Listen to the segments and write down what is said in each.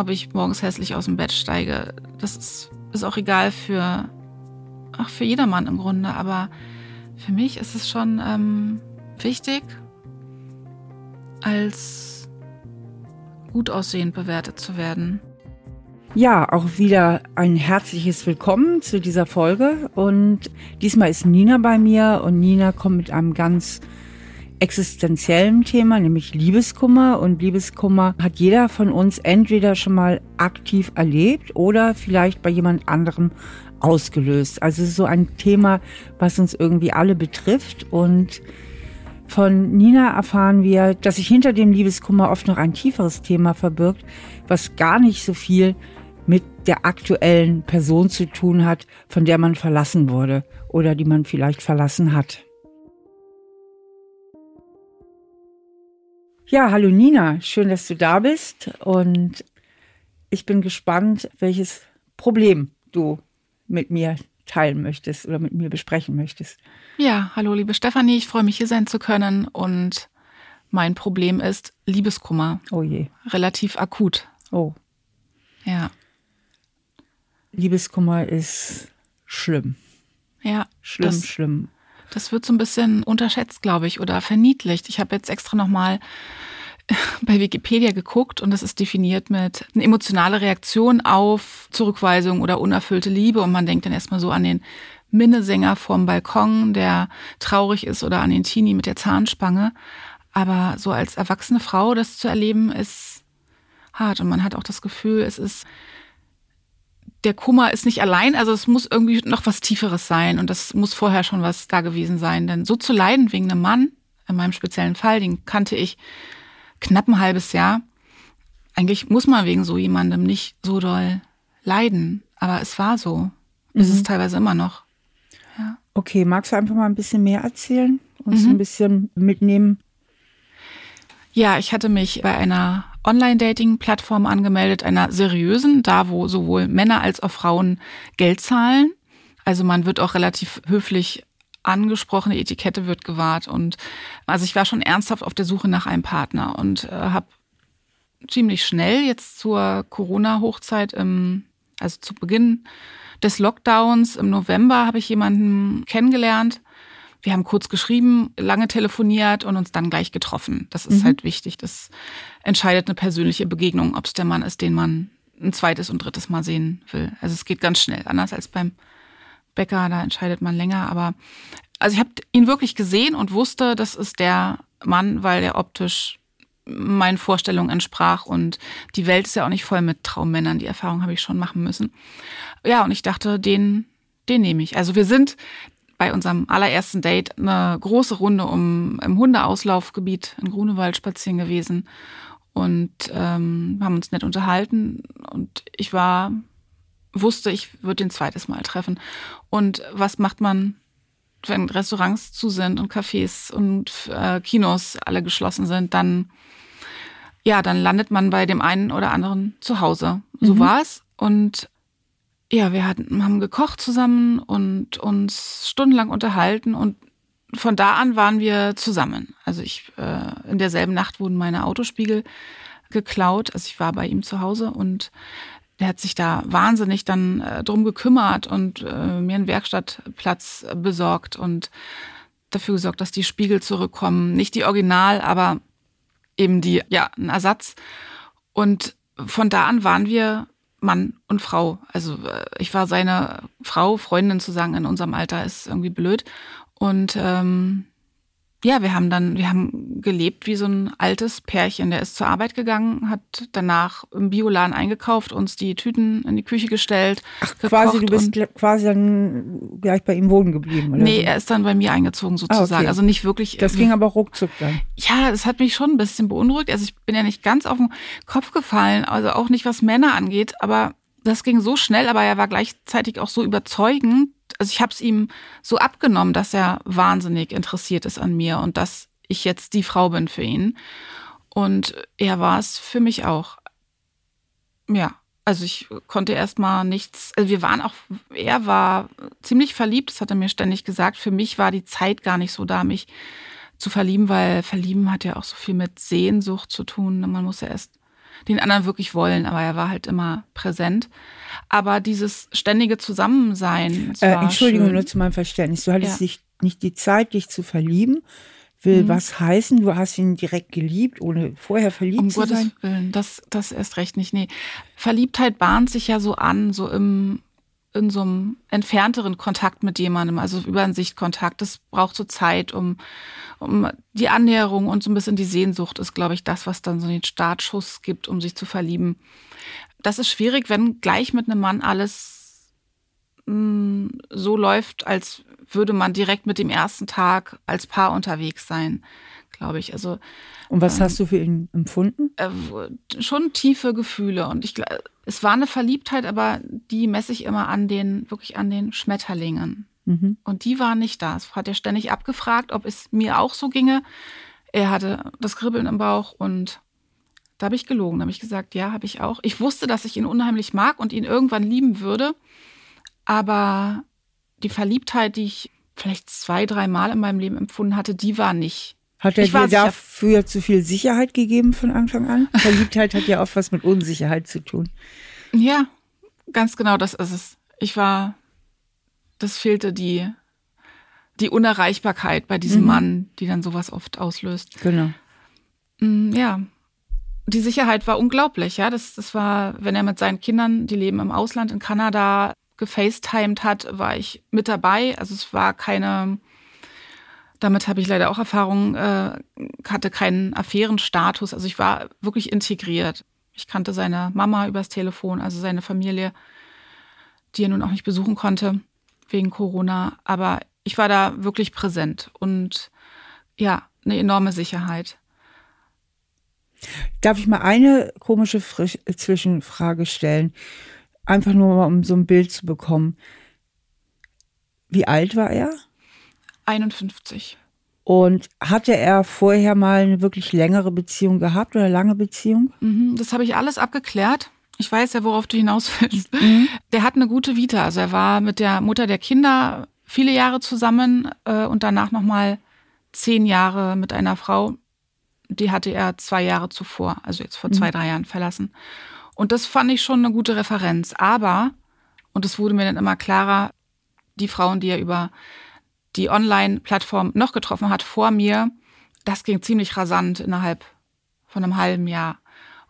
ob ich morgens hässlich aus dem Bett steige. Das ist, ist auch egal für, ach, für jedermann im Grunde. Aber für mich ist es schon ähm, wichtig, als gut aussehend bewertet zu werden. Ja, auch wieder ein herzliches Willkommen zu dieser Folge. Und diesmal ist Nina bei mir und Nina kommt mit einem ganz existenziellen Thema, nämlich Liebeskummer. Und Liebeskummer hat jeder von uns entweder schon mal aktiv erlebt oder vielleicht bei jemand anderem ausgelöst. Also so ein Thema, was uns irgendwie alle betrifft. Und von Nina erfahren wir, dass sich hinter dem Liebeskummer oft noch ein tieferes Thema verbirgt, was gar nicht so viel mit der aktuellen Person zu tun hat, von der man verlassen wurde oder die man vielleicht verlassen hat. Ja, hallo Nina, schön, dass du da bist und ich bin gespannt, welches Problem du mit mir teilen möchtest oder mit mir besprechen möchtest. Ja, hallo liebe Stefanie, ich freue mich hier sein zu können und mein Problem ist Liebeskummer. Oh je. Relativ akut. Oh. Ja. Liebeskummer ist schlimm. Ja. Schlimm, schlimm. Das wird so ein bisschen unterschätzt, glaube ich, oder verniedlicht. Ich habe jetzt extra nochmal bei Wikipedia geguckt und das ist definiert mit eine emotionale Reaktion auf Zurückweisung oder unerfüllte Liebe. Und man denkt dann erstmal so an den Minnesänger vorm Balkon, der traurig ist, oder an den Teenie mit der Zahnspange. Aber so als erwachsene Frau das zu erleben, ist hart. Und man hat auch das Gefühl, es ist der Kummer ist nicht allein, also es muss irgendwie noch was Tieferes sein und das muss vorher schon was da gewesen sein. Denn so zu leiden wegen einem Mann, in meinem speziellen Fall, den kannte ich knapp ein halbes Jahr. Eigentlich muss man wegen so jemandem nicht so doll leiden, aber es war so. Mhm. Es ist teilweise immer noch. Ja. Okay, magst du einfach mal ein bisschen mehr erzählen? Uns mhm. ein bisschen mitnehmen? Ja, ich hatte mich bei einer Online-Dating-Plattform angemeldet, einer seriösen, da wo sowohl Männer als auch Frauen Geld zahlen. Also man wird auch relativ höflich angesprochene Etikette wird gewahrt. Und also ich war schon ernsthaft auf der Suche nach einem Partner und äh, habe ziemlich schnell jetzt zur Corona-Hochzeit, im, also zu Beginn des Lockdowns im November, habe ich jemanden kennengelernt. Wir haben kurz geschrieben, lange telefoniert und uns dann gleich getroffen. Das ist mhm. halt wichtig. Das entscheidet eine persönliche Begegnung, ob es der Mann ist, den man ein zweites und drittes Mal sehen will. Also es geht ganz schnell, anders als beim Bäcker, da entscheidet man länger. Aber also ich habe ihn wirklich gesehen und wusste, das ist der Mann, weil er optisch meinen Vorstellungen entsprach und die Welt ist ja auch nicht voll mit Traummännern. Die Erfahrung habe ich schon machen müssen. Ja, und ich dachte, den, den nehme ich. Also wir sind bei unserem allerersten Date eine große Runde um im Hundeauslaufgebiet in Grunewald spazieren gewesen und ähm, haben uns nett unterhalten und ich war wusste, ich würde ihn zweites Mal treffen. Und was macht man, wenn Restaurants zu sind und Cafés und äh, Kinos alle geschlossen sind? Dann, ja, dann landet man bei dem einen oder anderen zu Hause. So mhm. war es. Und ja, wir hatten, haben gekocht zusammen und uns stundenlang unterhalten und von da an waren wir zusammen. Also ich, äh, in derselben Nacht wurden meine Autospiegel geklaut. Also ich war bei ihm zu Hause und der hat sich da wahnsinnig dann äh, drum gekümmert und äh, mir einen Werkstattplatz besorgt und dafür gesorgt, dass die Spiegel zurückkommen. Nicht die Original, aber eben die, ja, ein Ersatz. Und von da an waren wir Mann und Frau. Also äh, ich war seine Frau, Freundin zu sagen in unserem Alter ist irgendwie blöd. Und ähm, ja, wir haben dann, wir haben gelebt wie so ein altes Pärchen. Der ist zur Arbeit gegangen, hat danach im Bioladen eingekauft, uns die Tüten in die Küche gestellt. Ach, quasi, du bist quasi dann gleich bei ihm wohnen geblieben, oder? Nee, er ist dann bei mir eingezogen sozusagen. Ah, okay. Also nicht wirklich. Das ging aber ruckzuck dann. Ja, das hat mich schon ein bisschen beunruhigt. Also ich bin ja nicht ganz auf den Kopf gefallen, also auch nicht was Männer angeht, aber das ging so schnell, aber er war gleichzeitig auch so überzeugend, also ich habe es ihm so abgenommen, dass er wahnsinnig interessiert ist an mir und dass ich jetzt die Frau bin für ihn. Und er war es für mich auch. Ja, also ich konnte erstmal nichts, also wir waren auch, er war ziemlich verliebt, das hat er mir ständig gesagt. Für mich war die Zeit gar nicht so da, mich zu verlieben, weil verlieben hat ja auch so viel mit Sehnsucht zu tun. Man muss ja erst den anderen wirklich wollen, aber er war halt immer präsent. Aber dieses ständige Zusammensein. Äh, Entschuldigung, schön. nur zu meinem Verständnis. Du hattest ja. nicht, nicht die Zeit, dich zu verlieben. Will mhm. was heißen, du hast ihn direkt geliebt, ohne vorher verliebt um zu Gottes sein? Willen, das, das erst recht nicht. Nee. Verliebtheit bahnt sich ja so an, so im in so einem entfernteren Kontakt mit jemandem, also über einen Sichtkontakt. Das braucht so Zeit, um, um die Annäherung und so ein bisschen die Sehnsucht ist, glaube ich, das, was dann so den Startschuss gibt, um sich zu verlieben. Das ist schwierig, wenn gleich mit einem Mann alles mh, mm, so läuft, als würde man direkt mit dem ersten Tag als Paar unterwegs sein, glaube ich. Also und was ähm, hast du für ihn empfunden? Äh, schon tiefe Gefühle und ich es war eine Verliebtheit, aber die messe ich immer an den, wirklich an den Schmetterlingen. Mhm. Und die war nicht da. Es hat er ständig abgefragt, ob es mir auch so ginge. Er hatte das Kribbeln im Bauch und da habe ich gelogen. Da habe ich gesagt, ja, habe ich auch. Ich wusste, dass ich ihn unheimlich mag und ihn irgendwann lieben würde. Aber die Verliebtheit, die ich vielleicht zwei, drei Mal in meinem Leben empfunden hatte, die war nicht. Hat er dir dafür zu viel Sicherheit gegeben von Anfang an? Verliebtheit hat ja oft was mit Unsicherheit zu tun. Ja, ganz genau, das ist es. Ich war, das fehlte die, die Unerreichbarkeit bei diesem mhm. Mann, die dann sowas oft auslöst. Genau. Mm, ja. Die Sicherheit war unglaublich, ja. Das, das war, wenn er mit seinen Kindern, die leben im Ausland in Kanada, gefacetimed hat, war ich mit dabei. Also es war keine, damit habe ich leider auch Erfahrung, äh, hatte keinen Affärenstatus. Also ich war wirklich integriert. Ich kannte seine Mama übers Telefon, also seine Familie, die er nun auch nicht besuchen konnte wegen Corona. Aber ich war da wirklich präsent und ja, eine enorme Sicherheit. Darf ich mal eine komische Frisch Zwischenfrage stellen? Einfach nur mal, um so ein Bild zu bekommen. Wie alt war er? 51. Und hatte er vorher mal eine wirklich längere Beziehung gehabt oder lange Beziehung? Mhm, das habe ich alles abgeklärt. Ich weiß ja, worauf du hinaus willst. Mhm. Der hat eine gute Vita. Also er war mit der Mutter der Kinder viele Jahre zusammen äh, und danach nochmal zehn Jahre mit einer Frau. Die hatte er zwei Jahre zuvor, also jetzt vor zwei, mhm. drei Jahren verlassen. Und das fand ich schon eine gute Referenz. Aber, und es wurde mir dann immer klarer, die Frauen, die er über die Online-Plattform noch getroffen hat vor mir, das ging ziemlich rasant innerhalb von einem halben Jahr.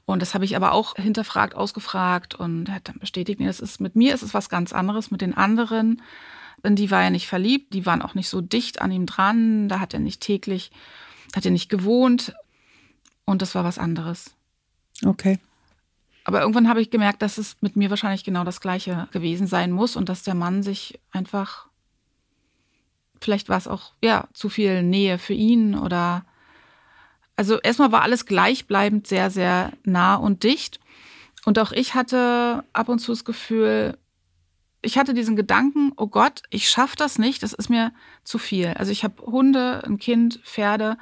Und das habe ich aber auch hinterfragt, ausgefragt und hat dann bestätigt, nee, das ist mit mir ist es was ganz anderes, mit den anderen. In die war er nicht verliebt, die waren auch nicht so dicht an ihm dran, da hat er nicht täglich, hat er nicht gewohnt und das war was anderes. Okay. Aber irgendwann habe ich gemerkt, dass es mit mir wahrscheinlich genau das Gleiche gewesen sein muss und dass der Mann sich einfach vielleicht war es auch ja zu viel Nähe für ihn oder also erstmal war alles gleichbleibend sehr sehr nah und dicht und auch ich hatte ab und zu das Gefühl ich hatte diesen Gedanken oh Gott ich schaffe das nicht das ist mir zu viel also ich habe Hunde ein Kind Pferde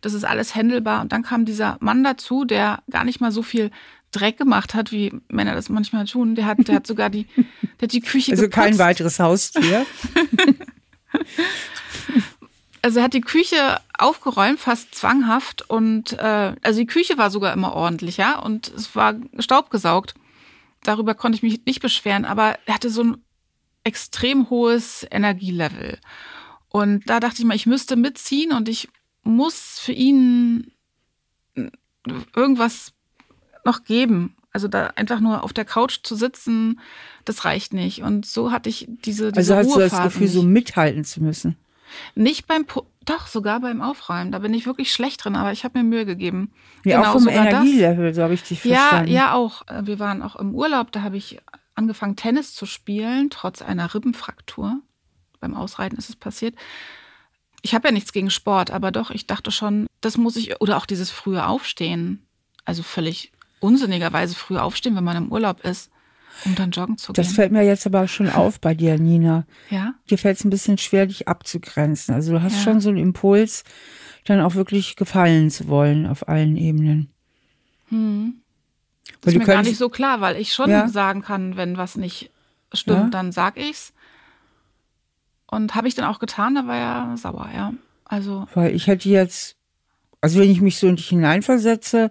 das ist alles händelbar und dann kam dieser Mann dazu der gar nicht mal so viel Dreck gemacht hat, wie Männer das manchmal tun. Der hat, der hat sogar die, der hat die Küche Also geputzt. kein weiteres Haustier. Also er hat die Küche aufgeräumt, fast zwanghaft. Und äh, also die Küche war sogar immer ordentlich, ja. Und es war staubgesaugt. Darüber konnte ich mich nicht beschweren, aber er hatte so ein extrem hohes Energielevel. Und da dachte ich mal, ich müsste mitziehen und ich muss für ihn irgendwas noch geben. Also da einfach nur auf der Couch zu sitzen, das reicht nicht. Und so hatte ich diese, diese Also hast du das Gefühl, nicht. so mithalten zu müssen? Nicht beim, Pu doch, sogar beim Aufräumen. Da bin ich wirklich schlecht drin, aber ich habe mir Mühe gegeben. Ja, genau, auch vom Energielevel, so habe ich dich verstanden. Ja, ja, auch. Äh, wir waren auch im Urlaub, da habe ich angefangen, Tennis zu spielen, trotz einer Rippenfraktur. Beim Ausreiten ist es passiert. Ich habe ja nichts gegen Sport, aber doch, ich dachte schon, das muss ich, oder auch dieses frühe Aufstehen. Also völlig unsinnigerweise früh aufstehen, wenn man im Urlaub ist. Um dann joggen zu gehen. Das fällt mir jetzt aber schon auf bei dir, Nina. Ja. Dir fällt es ein bisschen schwer, dich abzugrenzen. Also du hast ja. schon so einen Impuls, dann auch wirklich gefallen zu wollen auf allen Ebenen. Hm. Das ist mir gar nicht so klar, weil ich schon ja. sagen kann, wenn was nicht stimmt, ja. dann sag ich's. Und habe ich dann auch getan, da war er sauer, ja. Also. Weil ich hätte jetzt, also wenn ich mich so in dich hineinversetze,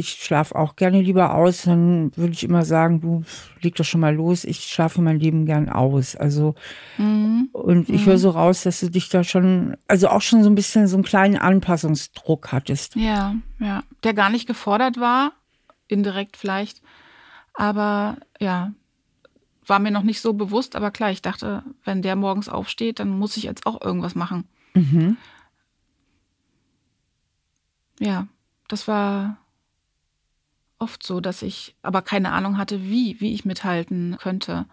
Ich schlafe auch gerne lieber aus. Dann würde ich immer sagen, du leg doch schon mal los. Ich schlafe mein Leben gern aus. Also mhm. und ich mhm. höre so raus, dass du dich da schon, also auch schon so ein bisschen so einen kleinen Anpassungsdruck hattest. Ja, ja, der gar nicht gefordert war, indirekt vielleicht, aber ja, war mir noch nicht so bewusst. Aber klar, ich dachte, wenn der morgens aufsteht, dann muss ich jetzt auch irgendwas machen. Mhm. Ja, das war oft so, dass ich aber keine Ahnung hatte, wie, wie ich mithalten könnte.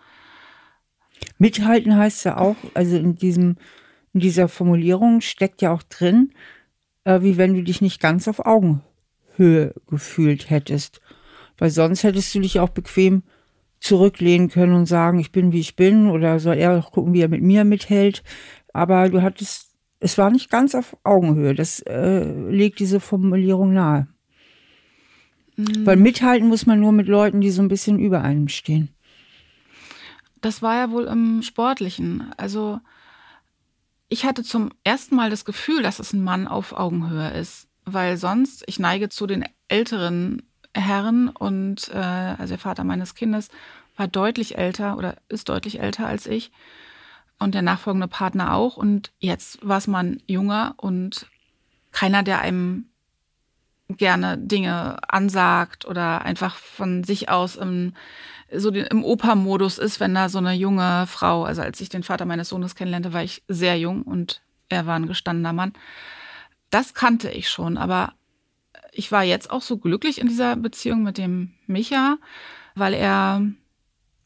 Mithalten heißt ja auch, also in diesem, in dieser Formulierung steckt ja auch drin, äh, wie wenn du dich nicht ganz auf Augenhöhe gefühlt hättest. Weil sonst hättest du dich auch bequem zurücklehnen können und sagen, ich bin wie ich bin oder soll er auch gucken, wie er mit mir mithält. Aber du hattest, es war nicht ganz auf Augenhöhe. Das äh, legt diese Formulierung nahe. Mhm. Weil mithalten muss man nur mit Leuten, die so ein bisschen über einem stehen. Das war ja wohl im Sportlichen. Also ich hatte zum ersten Mal das Gefühl, dass es ein Mann auf Augenhöhe ist. Weil sonst, ich neige zu den älteren Herren und äh, also der Vater meines Kindes war deutlich älter oder ist deutlich älter als ich und der nachfolgende Partner auch. Und jetzt war es man junger und keiner, der einem gerne Dinge ansagt oder einfach von sich aus im, so im Opa-Modus ist, wenn da so eine junge Frau, also als ich den Vater meines Sohnes kennenlernte, war ich sehr jung und er war ein gestandener Mann. Das kannte ich schon, aber ich war jetzt auch so glücklich in dieser Beziehung mit dem Micha, weil er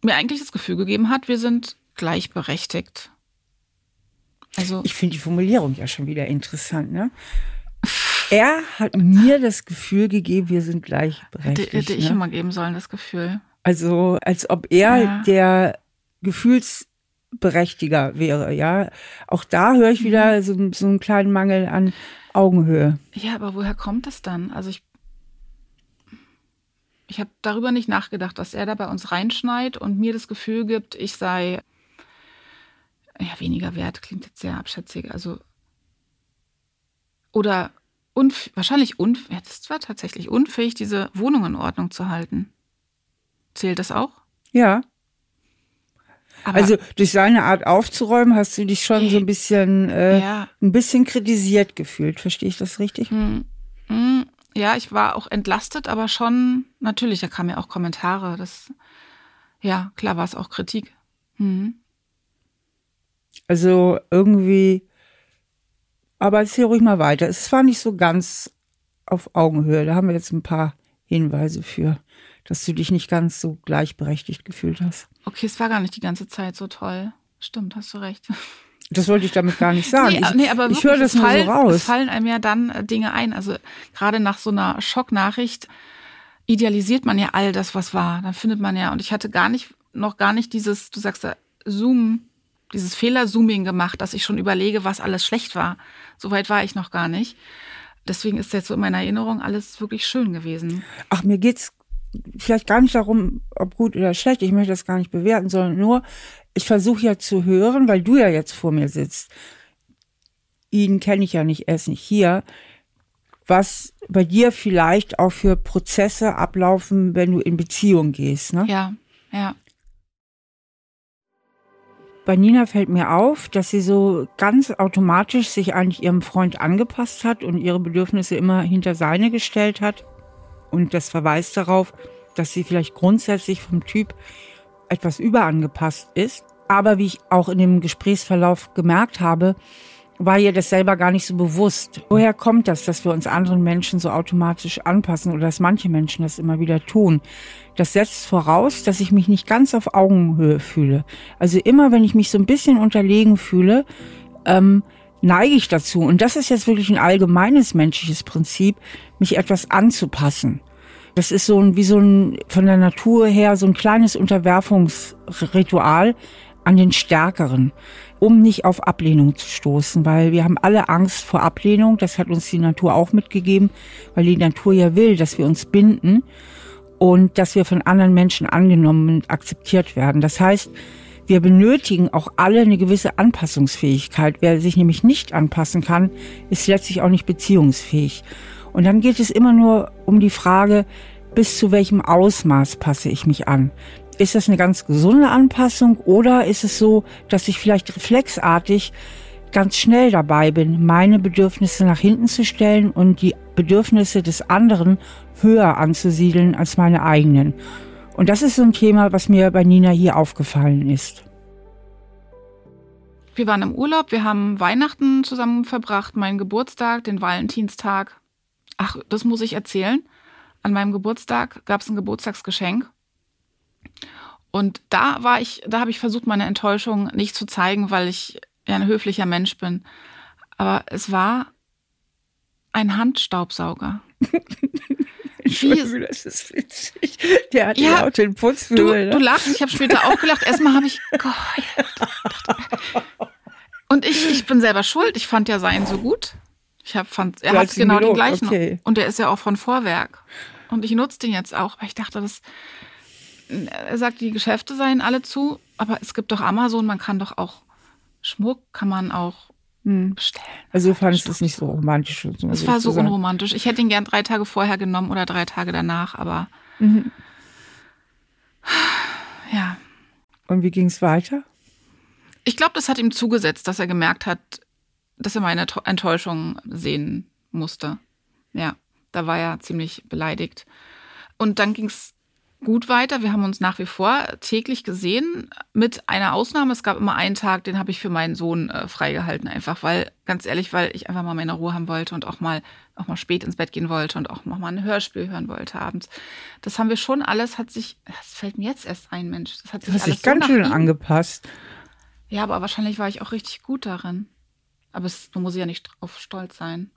mir eigentlich das Gefühl gegeben hat, wir sind gleichberechtigt. Also ich finde die Formulierung ja schon wieder interessant, ne? Er hat mir das Gefühl gegeben, wir sind gleichberechtigt. Hätte, hätte ich ne? immer geben sollen, das Gefühl. Also, als ob er ja. der Gefühlsberechtiger wäre, ja. Auch da höre ich wieder mhm. so, so einen kleinen Mangel an Augenhöhe. Ja, aber woher kommt das dann? Also ich ich habe darüber nicht nachgedacht, dass er da bei uns reinschneit und mir das Gefühl gibt, ich sei ja weniger wert, klingt jetzt sehr abschätzig, also oder unf wahrscheinlich unfähig, ja, das war tatsächlich unfähig, diese Wohnung in Ordnung zu halten. Zählt das auch? Ja. Aber also durch seine Art aufzuräumen, hast du dich schon so ein bisschen, äh, ja. ein bisschen kritisiert gefühlt. Verstehe ich das richtig? Hm, hm, ja, ich war auch entlastet, aber schon natürlich. Da kamen ja auch Kommentare. Das, ja, klar war es auch Kritik. Hm. Also irgendwie aber erzähl ruhig mal weiter. Es war nicht so ganz auf Augenhöhe. Da haben wir jetzt ein paar Hinweise für, dass du dich nicht ganz so gleichberechtigt gefühlt hast. Okay, es war gar nicht die ganze Zeit so toll. Stimmt, hast du recht. Das wollte ich damit gar nicht sagen. Nee, ich, nee, aber ich höre das nur fallen, so raus. Es fallen einem ja dann äh, Dinge ein. Also gerade nach so einer Schocknachricht idealisiert man ja all das, was war. Dann findet man ja, und ich hatte gar nicht, noch gar nicht dieses, du sagst ja, Zoom dieses Fehler-Zooming gemacht, dass ich schon überlege, was alles schlecht war. Soweit war ich noch gar nicht. Deswegen ist jetzt so in meiner Erinnerung alles wirklich schön gewesen. Ach, mir geht's vielleicht gar nicht darum, ob gut oder schlecht. Ich möchte das gar nicht bewerten, sondern nur, ich versuche ja zu hören, weil du ja jetzt vor mir sitzt. Ihn kenne ich ja nicht, er ist nicht hier. Was bei dir vielleicht auch für Prozesse ablaufen, wenn du in Beziehung gehst, ne? Ja, ja. Bei Nina fällt mir auf, dass sie so ganz automatisch sich eigentlich ihrem Freund angepasst hat und ihre Bedürfnisse immer hinter seine gestellt hat. Und das verweist darauf, dass sie vielleicht grundsätzlich vom Typ etwas überangepasst ist. Aber wie ich auch in dem Gesprächsverlauf gemerkt habe, war ihr das selber gar nicht so bewusst. Woher kommt das, dass wir uns anderen Menschen so automatisch anpassen oder dass manche Menschen das immer wieder tun? Das setzt voraus, dass ich mich nicht ganz auf Augenhöhe fühle. Also immer, wenn ich mich so ein bisschen unterlegen fühle, ähm, neige ich dazu. Und das ist jetzt wirklich ein allgemeines menschliches Prinzip, mich etwas anzupassen. Das ist so ein, wie so ein, von der Natur her, so ein kleines Unterwerfungsritual an den Stärkeren um nicht auf Ablehnung zu stoßen, weil wir haben alle Angst vor Ablehnung. Das hat uns die Natur auch mitgegeben, weil die Natur ja will, dass wir uns binden und dass wir von anderen Menschen angenommen und akzeptiert werden. Das heißt, wir benötigen auch alle eine gewisse Anpassungsfähigkeit. Wer sich nämlich nicht anpassen kann, ist letztlich auch nicht beziehungsfähig. Und dann geht es immer nur um die Frage, bis zu welchem Ausmaß passe ich mich an. Ist das eine ganz gesunde Anpassung oder ist es so, dass ich vielleicht reflexartig ganz schnell dabei bin, meine Bedürfnisse nach hinten zu stellen und die Bedürfnisse des anderen höher anzusiedeln als meine eigenen? Und das ist so ein Thema, was mir bei Nina hier aufgefallen ist. Wir waren im Urlaub, wir haben Weihnachten zusammen verbracht, meinen Geburtstag, den Valentinstag. Ach, das muss ich erzählen. An meinem Geburtstag gab es ein Geburtstagsgeschenk. Und da war ich, da habe ich versucht, meine Enttäuschung nicht zu zeigen, weil ich ja ein höflicher Mensch bin. Aber es war ein Handstaubsauger. Entschuldigung, das ist witzig. Der hat ja auch den Putzflügel. Du, du lachst, ich habe später auch gelacht. Erstmal habe ich geheult. Und ich, ich bin selber schuld. Ich fand ja seinen so gut. Ich hab, fand, er hat genau den gleichen. Okay. Und der ist ja auch von Vorwerk. Und ich nutze den jetzt auch, weil ich dachte, das, er sagt, die Geschäfte seien alle zu, aber es gibt doch Amazon, man kann doch auch Schmuck, kann man auch hm. bestellen. Also du fandest es nicht so romantisch. Es war so unromantisch. Ich hätte ihn gern drei Tage vorher genommen oder drei Tage danach, aber mhm. ja. Und wie ging es weiter? Ich glaube, das hat ihm zugesetzt, dass er gemerkt hat, dass er meine Enttäuschung sehen musste. Ja, da war er ziemlich beleidigt. Und dann ging es gut weiter. Wir haben uns nach wie vor täglich gesehen, mit einer Ausnahme. Es gab immer einen Tag, den habe ich für meinen Sohn äh, freigehalten, einfach weil, ganz ehrlich, weil ich einfach mal meine Ruhe haben wollte und auch mal, auch mal spät ins Bett gehen wollte und auch noch mal ein Hörspiel hören wollte abends. Das haben wir schon alles, hat sich, das fällt mir jetzt erst ein, Mensch. Das hat sich das alles sich ganz so schön angepasst. Ja, aber wahrscheinlich war ich auch richtig gut darin. Aber es, man muss ja nicht drauf stolz sein.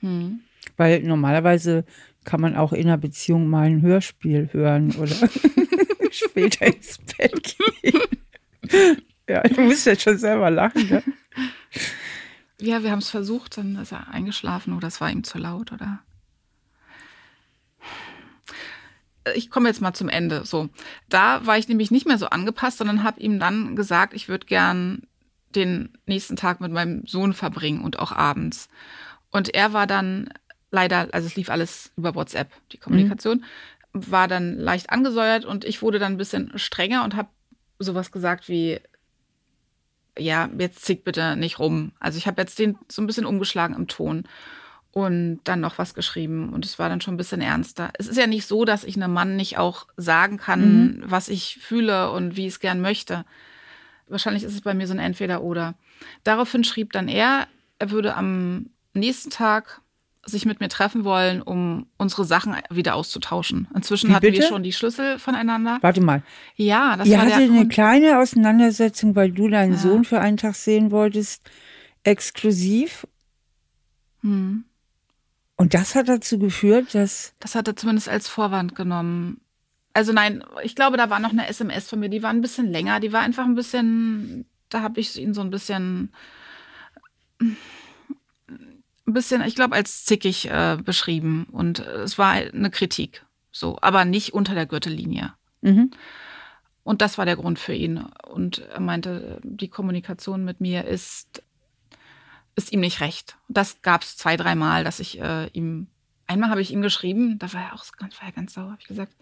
Hm. Weil normalerweise kann man auch in einer Beziehung mal ein Hörspiel hören oder später ins Bett gehen. ja, du musst jetzt schon selber lachen. Ne? Ja, wir haben es versucht, dann ist er eingeschlafen oder es war ihm zu laut oder. Ich komme jetzt mal zum Ende. So, da war ich nämlich nicht mehr so angepasst, sondern habe ihm dann gesagt, ich würde gern den nächsten Tag mit meinem Sohn verbringen und auch abends. Und er war dann leider, also es lief alles über WhatsApp, die Kommunikation, mhm. war dann leicht angesäuert und ich wurde dann ein bisschen strenger und habe sowas gesagt wie, ja, jetzt zick bitte nicht rum. Also ich habe jetzt den so ein bisschen umgeschlagen im Ton und dann noch was geschrieben und es war dann schon ein bisschen ernster. Es ist ja nicht so, dass ich einem Mann nicht auch sagen kann, mhm. was ich fühle und wie ich es gern möchte. Wahrscheinlich ist es bei mir so ein Entweder-Oder. Daraufhin schrieb dann er, er würde am nächsten Tag sich mit mir treffen wollen, um unsere Sachen wieder auszutauschen. Inzwischen Wie hatten bitte? wir schon die Schlüssel voneinander. Warte mal. Ja, das Ihr war hatte eine kleine Auseinandersetzung, weil du deinen ja. Sohn für einen Tag sehen wolltest, exklusiv. Hm. Und das hat dazu geführt, dass. Das hat er zumindest als Vorwand genommen. Also nein, ich glaube, da war noch eine SMS von mir, die war ein bisschen länger, die war einfach ein bisschen, da habe ich ihn so ein bisschen ein bisschen, ich glaube, als zickig äh, beschrieben. Und es war eine Kritik. So, aber nicht unter der Gürtellinie. Mhm. Und das war der Grund für ihn. Und er meinte, die Kommunikation mit mir ist, ist ihm nicht recht. Das gab es zwei, dreimal, dass ich äh, ihm, einmal habe ich ihm geschrieben, da war er auch ganz, war er ganz sauer, habe ich gesagt,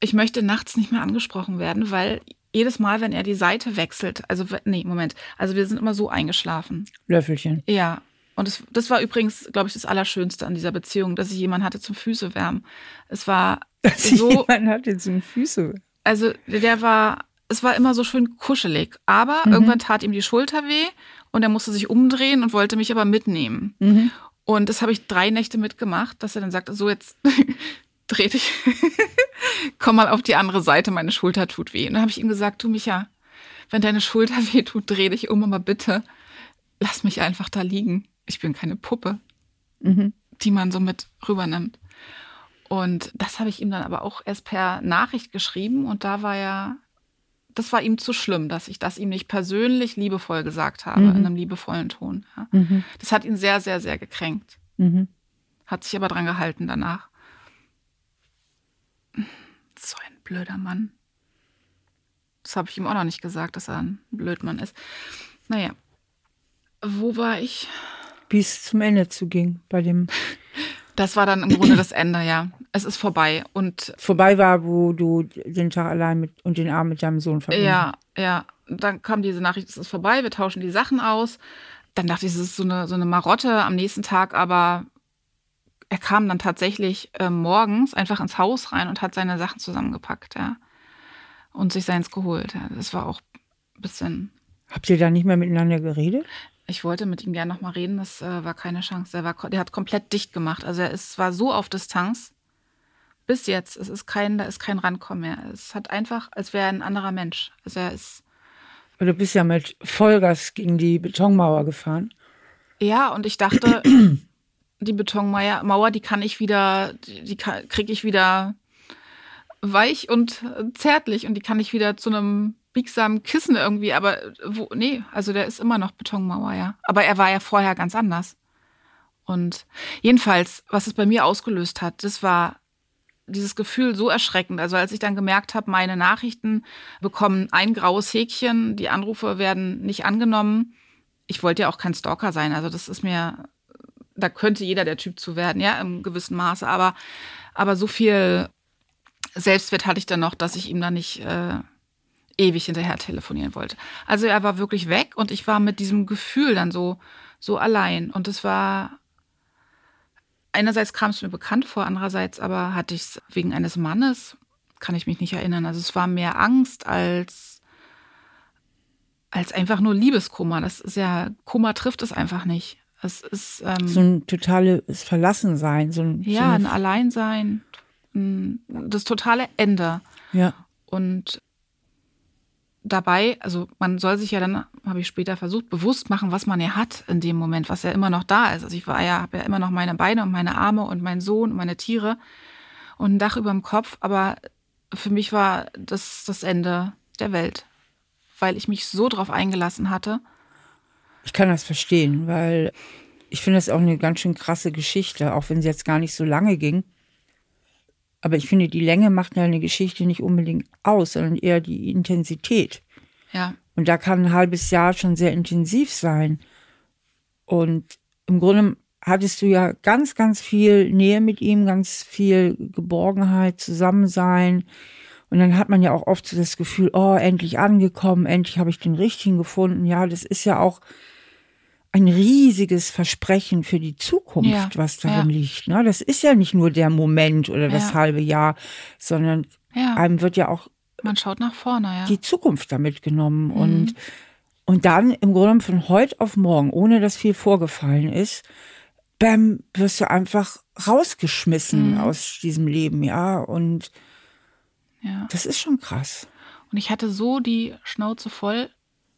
ich möchte nachts nicht mehr angesprochen werden, weil jedes Mal, wenn er die Seite wechselt, also nee, Moment, also wir sind immer so eingeschlafen. Löffelchen. Ja, und das, das war übrigens, glaube ich, das Allerschönste an dieser Beziehung, dass ich jemanden hatte zum Füße wärmen. Es war dass so. Jemand hatte zum Füße. Also der war, es war immer so schön kuschelig. Aber mhm. irgendwann tat ihm die Schulter weh und er musste sich umdrehen und wollte mich aber mitnehmen. Mhm. Und das habe ich drei Nächte mitgemacht, dass er dann sagte, so jetzt dreh dich, komm mal auf die andere Seite, meine Schulter tut weh. Und dann habe ich ihm gesagt, du Micha, wenn deine Schulter weh tut, dreh dich um, aber bitte lass mich einfach da liegen ich bin keine Puppe, mhm. die man so mit rübernimmt. Und das habe ich ihm dann aber auch erst per Nachricht geschrieben und da war er, das war ihm zu schlimm, dass ich das ihm nicht persönlich liebevoll gesagt habe, mhm. in einem liebevollen Ton. Ja. Mhm. Das hat ihn sehr, sehr, sehr gekränkt. Mhm. Hat sich aber dran gehalten danach. So ein blöder Mann. Das habe ich ihm auch noch nicht gesagt, dass er ein Blödmann ist. Naja, wo war ich? Wie es zum Ende zuging bei dem. Das war dann im Grunde das Ende, ja. Es ist vorbei und vorbei war, wo du den Tag allein mit und den Abend mit deinem Sohn verbringst. Ja, ja. Dann kam diese Nachricht, es ist vorbei, wir tauschen die Sachen aus. Dann dachte ich, es ist so eine, so eine Marotte am nächsten Tag, aber er kam dann tatsächlich äh, morgens einfach ins Haus rein und hat seine Sachen zusammengepackt, ja. Und sich seins geholt. Ja. Das war auch ein bisschen. Habt ihr da nicht mehr miteinander geredet? Ich wollte mit ihm gerne nochmal reden, das äh, war keine Chance. Der, war, der hat komplett dicht gemacht. Also er ist, war so auf Distanz. Bis jetzt. Es ist kein, da ist kein Rankommen mehr. Es hat einfach, als wäre er ein anderer Mensch. Also er ist. Du bist ja mit Vollgas gegen die Betonmauer gefahren. Ja, und ich dachte, die Betonmauer, die kann ich wieder, die kriege ich wieder weich und zärtlich und die kann ich wieder zu einem biegsamen Kissen irgendwie, aber wo, nee, also der ist immer noch Betonmauer, ja. Aber er war ja vorher ganz anders. Und jedenfalls, was es bei mir ausgelöst hat, das war dieses Gefühl so erschreckend. Also als ich dann gemerkt habe, meine Nachrichten bekommen ein graues Häkchen, die Anrufe werden nicht angenommen. Ich wollte ja auch kein Stalker sein. Also das ist mir, da könnte jeder der Typ zu werden, ja, im gewissen Maße. Aber, aber so viel Selbstwert hatte ich dann noch, dass ich ihm da nicht äh, ewig hinterher telefonieren wollte. Also er war wirklich weg und ich war mit diesem Gefühl dann so, so allein. Und es war, einerseits kam es mir bekannt vor, andererseits aber hatte ich es wegen eines Mannes, kann ich mich nicht erinnern. Also es war mehr Angst als, als einfach nur Liebeskummer. Das ist ja, Kummer trifft es einfach nicht. Es ist ähm, so ein totales Verlassensein, so ein ja, so ein Alleinsein, das totale Ende. Ja. Und dabei, also man soll sich ja dann, habe ich später versucht, bewusst machen, was man ja hat in dem Moment, was ja immer noch da ist. Also ich war ja, habe ja immer noch meine Beine und meine Arme und meinen Sohn und meine Tiere und ein Dach über dem Kopf, aber für mich war das das Ende der Welt, weil ich mich so drauf eingelassen hatte. Ich kann das verstehen, weil ich finde das auch eine ganz schön krasse Geschichte, auch wenn sie jetzt gar nicht so lange ging. Aber ich finde, die Länge macht ja eine Geschichte nicht unbedingt aus, sondern eher die Intensität. Ja. Und da kann ein halbes Jahr schon sehr intensiv sein. Und im Grunde hattest du ja ganz, ganz viel Nähe mit ihm, ganz viel Geborgenheit, Zusammensein. Und dann hat man ja auch oft so das Gefühl, oh, endlich angekommen, endlich habe ich den richtigen gefunden. Ja, das ist ja auch ein riesiges Versprechen für die Zukunft, ja, was darin ja. liegt. Ne? Das ist ja nicht nur der Moment oder das ja. halbe Jahr, sondern einem wird ja auch man schaut nach vorne, ja. die Zukunft damit genommen. Mhm. Und, und dann im Grunde von heute auf morgen, ohne dass viel vorgefallen ist, bam, wirst du einfach rausgeschmissen mhm. aus diesem Leben, ja. Und ja. das ist schon krass. Und ich hatte so die Schnauze voll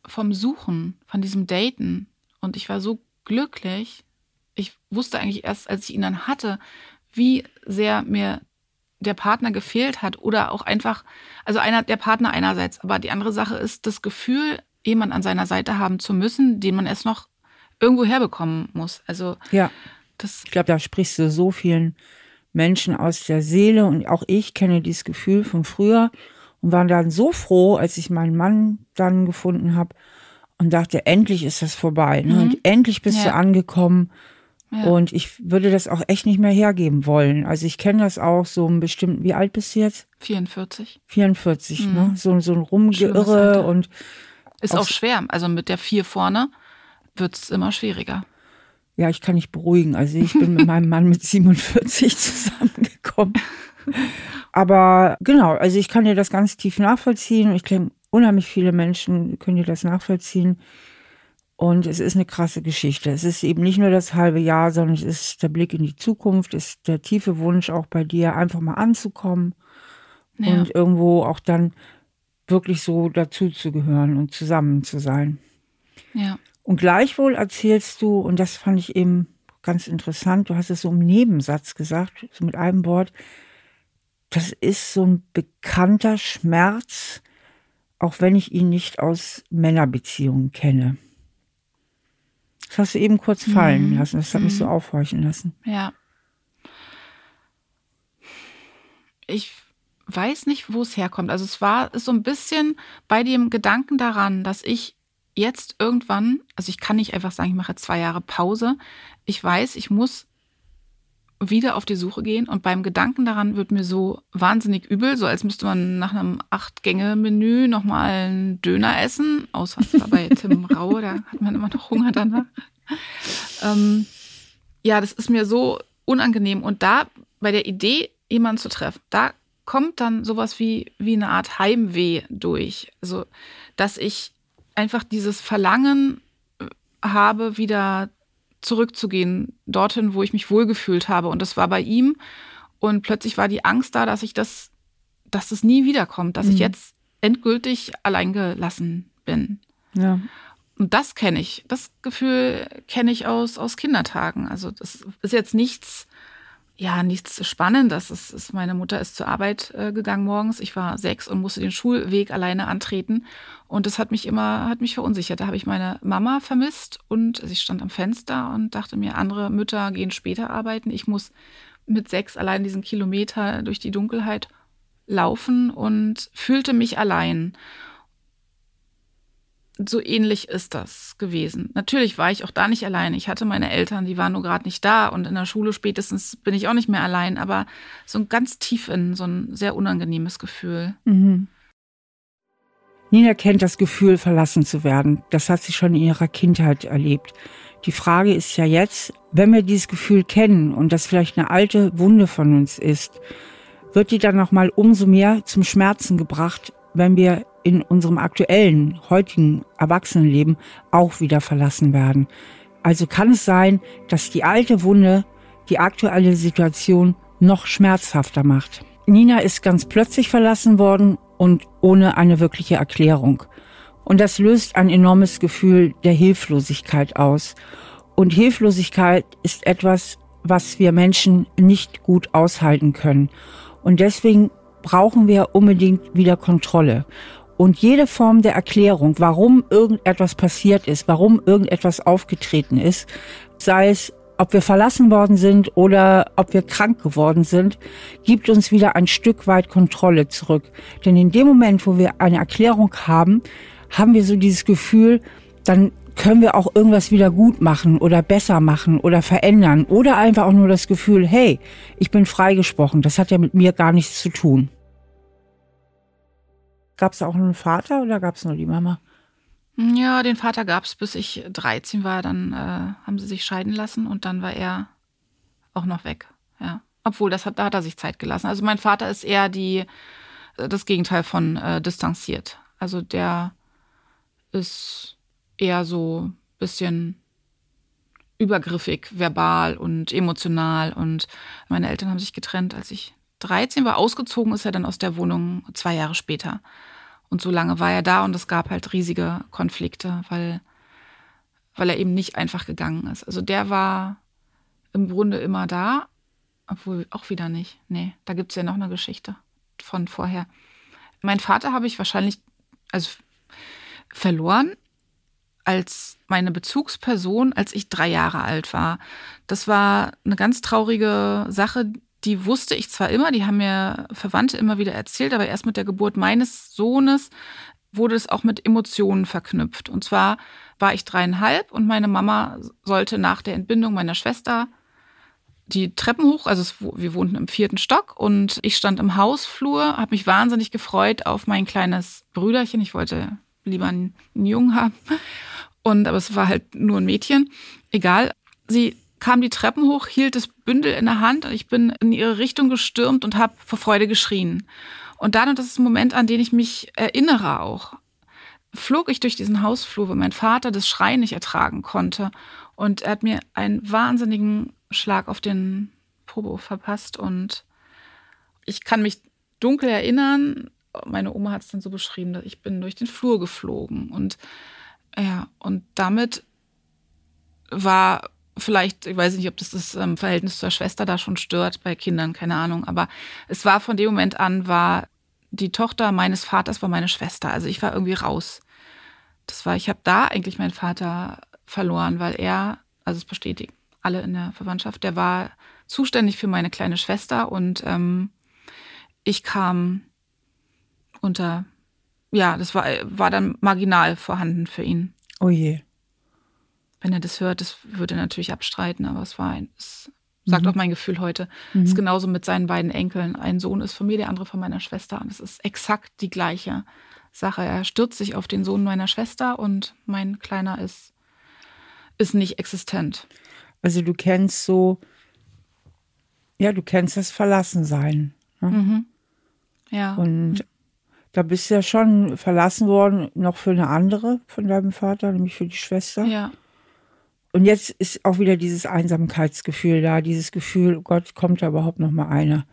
vom Suchen, von diesem Daten. Und ich war so glücklich. Ich wusste eigentlich erst, als ich ihn dann hatte, wie sehr mir der Partner gefehlt hat oder auch einfach, also einer der Partner einerseits, aber die andere Sache ist das Gefühl, jemand an seiner Seite haben zu müssen, den man erst noch irgendwo herbekommen muss. Also ja, das ich glaube, da sprichst du so vielen Menschen aus der Seele und auch ich kenne dieses Gefühl von früher und war dann so froh, als ich meinen Mann dann gefunden habe und dachte, endlich ist das vorbei. Ne? Mhm. Und endlich bist ja. du angekommen. Ja. Und ich würde das auch echt nicht mehr hergeben wollen. Also ich kenne das auch so ein bestimmten, wie alt bist du jetzt? 44. 44, mhm. ne? So, so ein Rumgeirre und. Ist auch schwer. Also mit der vier vorne wird es immer schwieriger. Ja, ich kann nicht beruhigen. Also ich bin mit meinem Mann mit 47 zusammengekommen. Aber genau, also ich kann dir das ganz tief nachvollziehen. Ich denke, unheimlich viele Menschen können dir das nachvollziehen. Und es ist eine krasse Geschichte. Es ist eben nicht nur das halbe Jahr, sondern es ist der Blick in die Zukunft, es ist der tiefe Wunsch auch bei dir, einfach mal anzukommen ja. und irgendwo auch dann wirklich so dazu zu gehören und zusammen zu sein. Ja. Und gleichwohl erzählst du, und das fand ich eben ganz interessant, du hast es so im Nebensatz gesagt, so mit einem Wort, das ist so ein bekannter Schmerz, auch wenn ich ihn nicht aus Männerbeziehungen kenne. Das hast du eben kurz fallen mhm. lassen. Das hat mhm. mich so mhm. aufhorchen lassen. Ja. Ich weiß nicht, wo es herkommt. Also es war so ein bisschen bei dem Gedanken daran, dass ich jetzt irgendwann, also ich kann nicht einfach sagen, ich mache zwei Jahre Pause. Ich weiß, ich muss wieder auf die Suche gehen und beim Gedanken daran wird mir so wahnsinnig übel, so als müsste man nach einem Acht-Gänge-Menü nochmal einen Döner essen, außer bei Tim Raue, da hat man immer noch Hunger danach. Ähm, ja, das ist mir so unangenehm und da bei der Idee, jemanden zu treffen, da kommt dann sowas wie, wie eine Art Heimweh durch. Also, dass ich einfach dieses Verlangen äh, habe, wieder zurückzugehen, dorthin, wo ich mich wohlgefühlt habe. Und das war bei ihm. Und plötzlich war die Angst da, dass ich das, dass es nie wiederkommt, dass mhm. ich jetzt endgültig alleingelassen bin. Ja. Und das kenne ich. Das Gefühl kenne ich aus, aus Kindertagen. Also das ist jetzt nichts, ja, nichts Spannendes. Es ist, meine Mutter ist zur Arbeit äh, gegangen morgens. Ich war sechs und musste den Schulweg alleine antreten. Und das hat mich immer, hat mich verunsichert. Da habe ich meine Mama vermisst und sie stand am Fenster und dachte mir, andere Mütter gehen später arbeiten. Ich muss mit sechs allein diesen Kilometer durch die Dunkelheit laufen und fühlte mich allein so ähnlich ist das gewesen. Natürlich war ich auch da nicht allein. Ich hatte meine Eltern, die waren nur gerade nicht da und in der Schule spätestens bin ich auch nicht mehr allein, aber so ein ganz tief in, so ein sehr unangenehmes Gefühl. Mhm. Nina kennt das Gefühl, verlassen zu werden. Das hat sie schon in ihrer Kindheit erlebt. Die Frage ist ja jetzt, wenn wir dieses Gefühl kennen und das vielleicht eine alte Wunde von uns ist, wird die dann nochmal umso mehr zum Schmerzen gebracht, wenn wir in unserem aktuellen, heutigen Erwachsenenleben auch wieder verlassen werden. Also kann es sein, dass die alte Wunde die aktuelle Situation noch schmerzhafter macht. Nina ist ganz plötzlich verlassen worden und ohne eine wirkliche Erklärung. Und das löst ein enormes Gefühl der Hilflosigkeit aus. Und Hilflosigkeit ist etwas, was wir Menschen nicht gut aushalten können. Und deswegen brauchen wir unbedingt wieder Kontrolle. Und jede Form der Erklärung, warum irgendetwas passiert ist, warum irgendetwas aufgetreten ist, sei es, ob wir verlassen worden sind oder ob wir krank geworden sind, gibt uns wieder ein Stück weit Kontrolle zurück. Denn in dem Moment, wo wir eine Erklärung haben, haben wir so dieses Gefühl, dann können wir auch irgendwas wieder gut machen oder besser machen oder verändern oder einfach auch nur das Gefühl, hey, ich bin freigesprochen, das hat ja mit mir gar nichts zu tun. Gab es auch einen Vater oder gab es nur die Mama? Ja, den Vater gab es, bis ich 13 war. Dann äh, haben sie sich scheiden lassen und dann war er auch noch weg. Ja. Obwohl, das hat, da hat er sich Zeit gelassen. Also mein Vater ist eher die, äh, das Gegenteil von äh, distanziert. Also der ist eher so ein bisschen übergriffig, verbal und emotional. Und meine Eltern haben sich getrennt, als ich 13 war. Ausgezogen ist er dann aus der Wohnung zwei Jahre später. Und so lange war er da und es gab halt riesige Konflikte, weil, weil er eben nicht einfach gegangen ist. Also der war im Grunde immer da, obwohl auch wieder nicht. Nee, da gibt es ja noch eine Geschichte von vorher. Mein Vater habe ich wahrscheinlich also verloren als meine Bezugsperson, als ich drei Jahre alt war. Das war eine ganz traurige Sache, die wusste ich zwar immer, die haben mir Verwandte immer wieder erzählt, aber erst mit der Geburt meines Sohnes wurde es auch mit Emotionen verknüpft. Und zwar war ich dreieinhalb und meine Mama sollte nach der Entbindung meiner Schwester die Treppen hoch, also es, wir wohnten im vierten Stock und ich stand im Hausflur, habe mich wahnsinnig gefreut auf mein kleines Brüderchen. Ich wollte lieber einen, einen Jungen haben. Und aber es war halt nur ein Mädchen. Egal. Sie kam die Treppen hoch, hielt das Bündel in der Hand und ich bin in ihre Richtung gestürmt und habe vor Freude geschrien. Und dann, und das ist ein Moment, an den ich mich erinnere auch, flog ich durch diesen Hausflur, wo mein Vater das Schreien nicht ertragen konnte. Und er hat mir einen wahnsinnigen Schlag auf den Popo verpasst. Und ich kann mich dunkel erinnern, meine Oma hat es dann so beschrieben, dass ich bin durch den Flur geflogen. Und ja, und damit war vielleicht, ich weiß nicht, ob das das ähm, Verhältnis zur Schwester da schon stört bei Kindern, keine Ahnung, aber es war von dem Moment an, war die Tochter meines Vaters war meine Schwester. Also ich war irgendwie raus. Das war, ich habe da eigentlich meinen Vater verloren, weil er, also es bestätigt alle in der Verwandtschaft, der war zuständig für meine kleine Schwester und ähm, ich kam unter, ja, das war, war dann marginal vorhanden für ihn. Oh je. Wenn er das hört, das würde er natürlich abstreiten, aber es war ein, es sagt Mhm. auch mein Gefühl heute. Mhm. Es ist genauso mit seinen beiden Enkeln. Ein Sohn ist von mir, der andere von meiner Schwester. Und es ist exakt die gleiche Sache. Er stürzt sich auf den Sohn meiner Schwester und mein Kleiner ist, ist nicht existent. Also du kennst so, ja, du kennst das Verlassensein. Ne? Mhm. Ja. Und da bist du ja schon verlassen worden, noch für eine andere von deinem Vater, nämlich für die Schwester. ja. Und jetzt ist auch wieder dieses Einsamkeitsgefühl da, dieses Gefühl, oh Gott, kommt da überhaupt noch mal einer?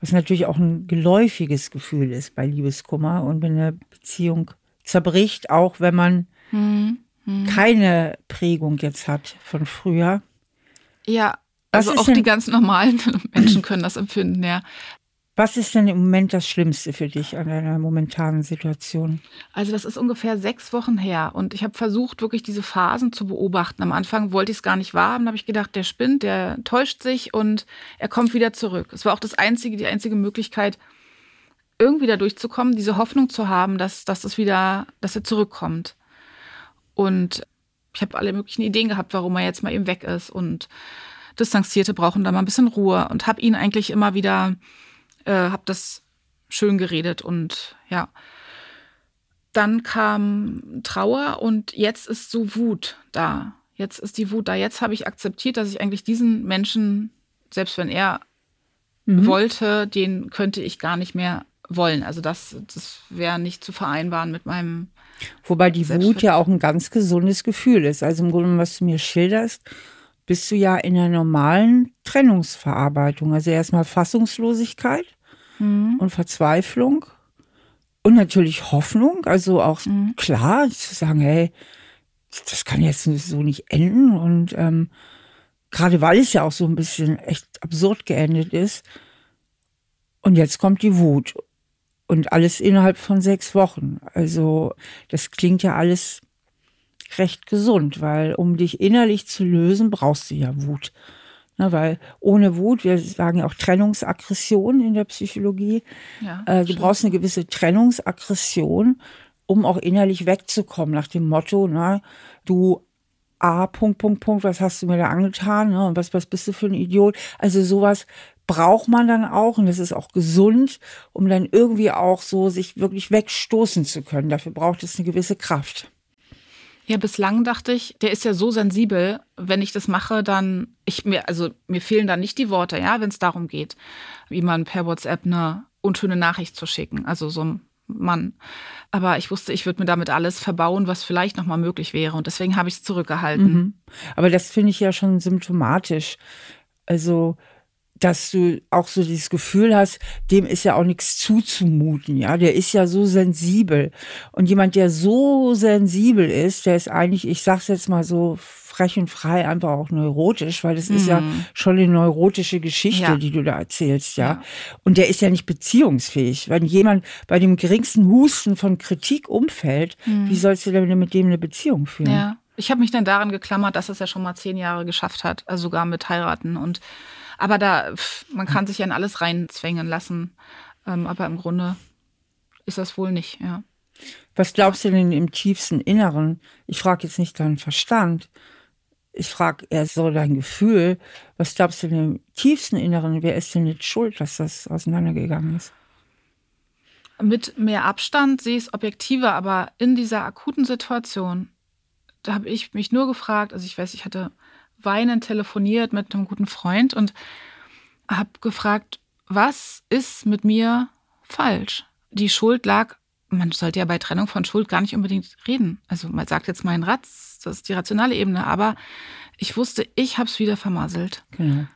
Was natürlich auch ein geläufiges Gefühl ist bei Liebeskummer und wenn eine Beziehung zerbricht, auch wenn man Mhm. keine Prägung jetzt hat von früher. Ja, also auch denn- die ganz normalen Menschen können das empfinden, ja. Was ist denn im Moment das Schlimmste für dich an deiner momentanen Situation? Also das ist ungefähr sechs Wochen her und ich habe versucht, wirklich diese Phasen zu beobachten. Am Anfang wollte ich es gar nicht wahrhaben, da habe ich gedacht, der spinnt, der täuscht sich und er kommt wieder zurück. Es war auch das einzige, die einzige Möglichkeit, irgendwie da durchzukommen, diese Hoffnung zu haben, dass, dass es wieder, dass er zurückkommt. Und ich habe alle möglichen Ideen gehabt, warum er jetzt mal eben weg ist und Distanzierte brauchen da mal ein bisschen Ruhe und habe ihn eigentlich immer wieder, äh, habe das schön geredet und ja. Dann kam Trauer und jetzt ist so Wut da. Jetzt ist die Wut da. Jetzt habe ich akzeptiert, dass ich eigentlich diesen Menschen, selbst wenn er wollte, den könnte ich gar nicht mehr wollen. Also das, das wäre nicht zu vereinbaren mit meinem. Wobei die Wut ja auch ein ganz gesundes Gefühl ist. Also im Grunde, was du mir schilderst, bist du ja in einer normalen Trennungsverarbeitung. Also erstmal Fassungslosigkeit und Verzweiflung und natürlich Hoffnung. Also auch klar zu sagen, hey, das kann jetzt so nicht enden. Und ähm, gerade weil es ja auch so ein bisschen echt absurd geendet ist. Und jetzt kommt die Wut. Und alles innerhalb von sechs Wochen. Also das klingt ja alles recht gesund, weil um dich innerlich zu lösen, brauchst du ja Wut. Na, weil ohne Wut, wir sagen ja auch Trennungsaggression in der Psychologie, Ja, äh, du stimmt. brauchst eine gewisse Trennungsaggression, um auch innerlich wegzukommen, nach dem Motto, na, du A, Punkt, Punkt, Punkt, was hast du mir da angetan? Ne? Und was, was bist du für ein Idiot? Also sowas braucht man dann auch und das ist auch gesund, um dann irgendwie auch so sich wirklich wegstoßen zu können. Dafür braucht es eine gewisse Kraft. Ja, bislang dachte ich, der ist ja so sensibel, wenn ich das mache, dann ich mir also mir fehlen dann nicht die Worte, ja, wenn es darum geht, wie man per WhatsApp eine unschöne Nachricht zu schicken, also so ein Mann. Aber ich wusste, ich würde mir damit alles verbauen, was vielleicht noch mal möglich wäre und deswegen habe ich es zurückgehalten. Aber das finde ich ja schon symptomatisch. Also, dass du auch so dieses Gefühl hast, dem ist ja auch nichts zuzumuten, ja. Der ist ja so sensibel. Und jemand, der so sensibel ist, der ist eigentlich, ich sag's jetzt mal so frech und frei, einfach auch neurotisch, weil das ist ja schon eine neurotische Geschichte, Ja. die du da erzählst, ja. Und der ist ja nicht beziehungsfähig. Wenn jemand bei dem geringsten Husten von Kritik umfällt, wie sollst du denn mit dem eine Beziehung führen? Ja. Ich habe mich dann daran geklammert, dass es ja schon mal zehn Jahre geschafft hat, also sogar mit heiraten und aber da, pff, man kann sich ja in alles reinzwängen lassen. Ähm, aber im Grunde ist das wohl nicht, ja. Was glaubst du denn im tiefsten Inneren? Ich frage jetzt nicht deinen Verstand. Ich frage eher so dein Gefühl. Was glaubst du denn im tiefsten Inneren? Wer ist denn jetzt schuld, dass das auseinandergegangen ist? Mit mehr Abstand sehe ich es objektiver, aber in dieser akuten Situation, da habe ich mich nur gefragt, also ich weiß, ich hatte weinend telefoniert mit einem guten Freund und habe gefragt, was ist mit mir falsch? Die Schuld lag, man sollte ja bei Trennung von Schuld gar nicht unbedingt reden. Also man sagt jetzt mein Ratz, das ist die rationale Ebene, aber ich wusste, ich habe es wieder vermasselt. Genau.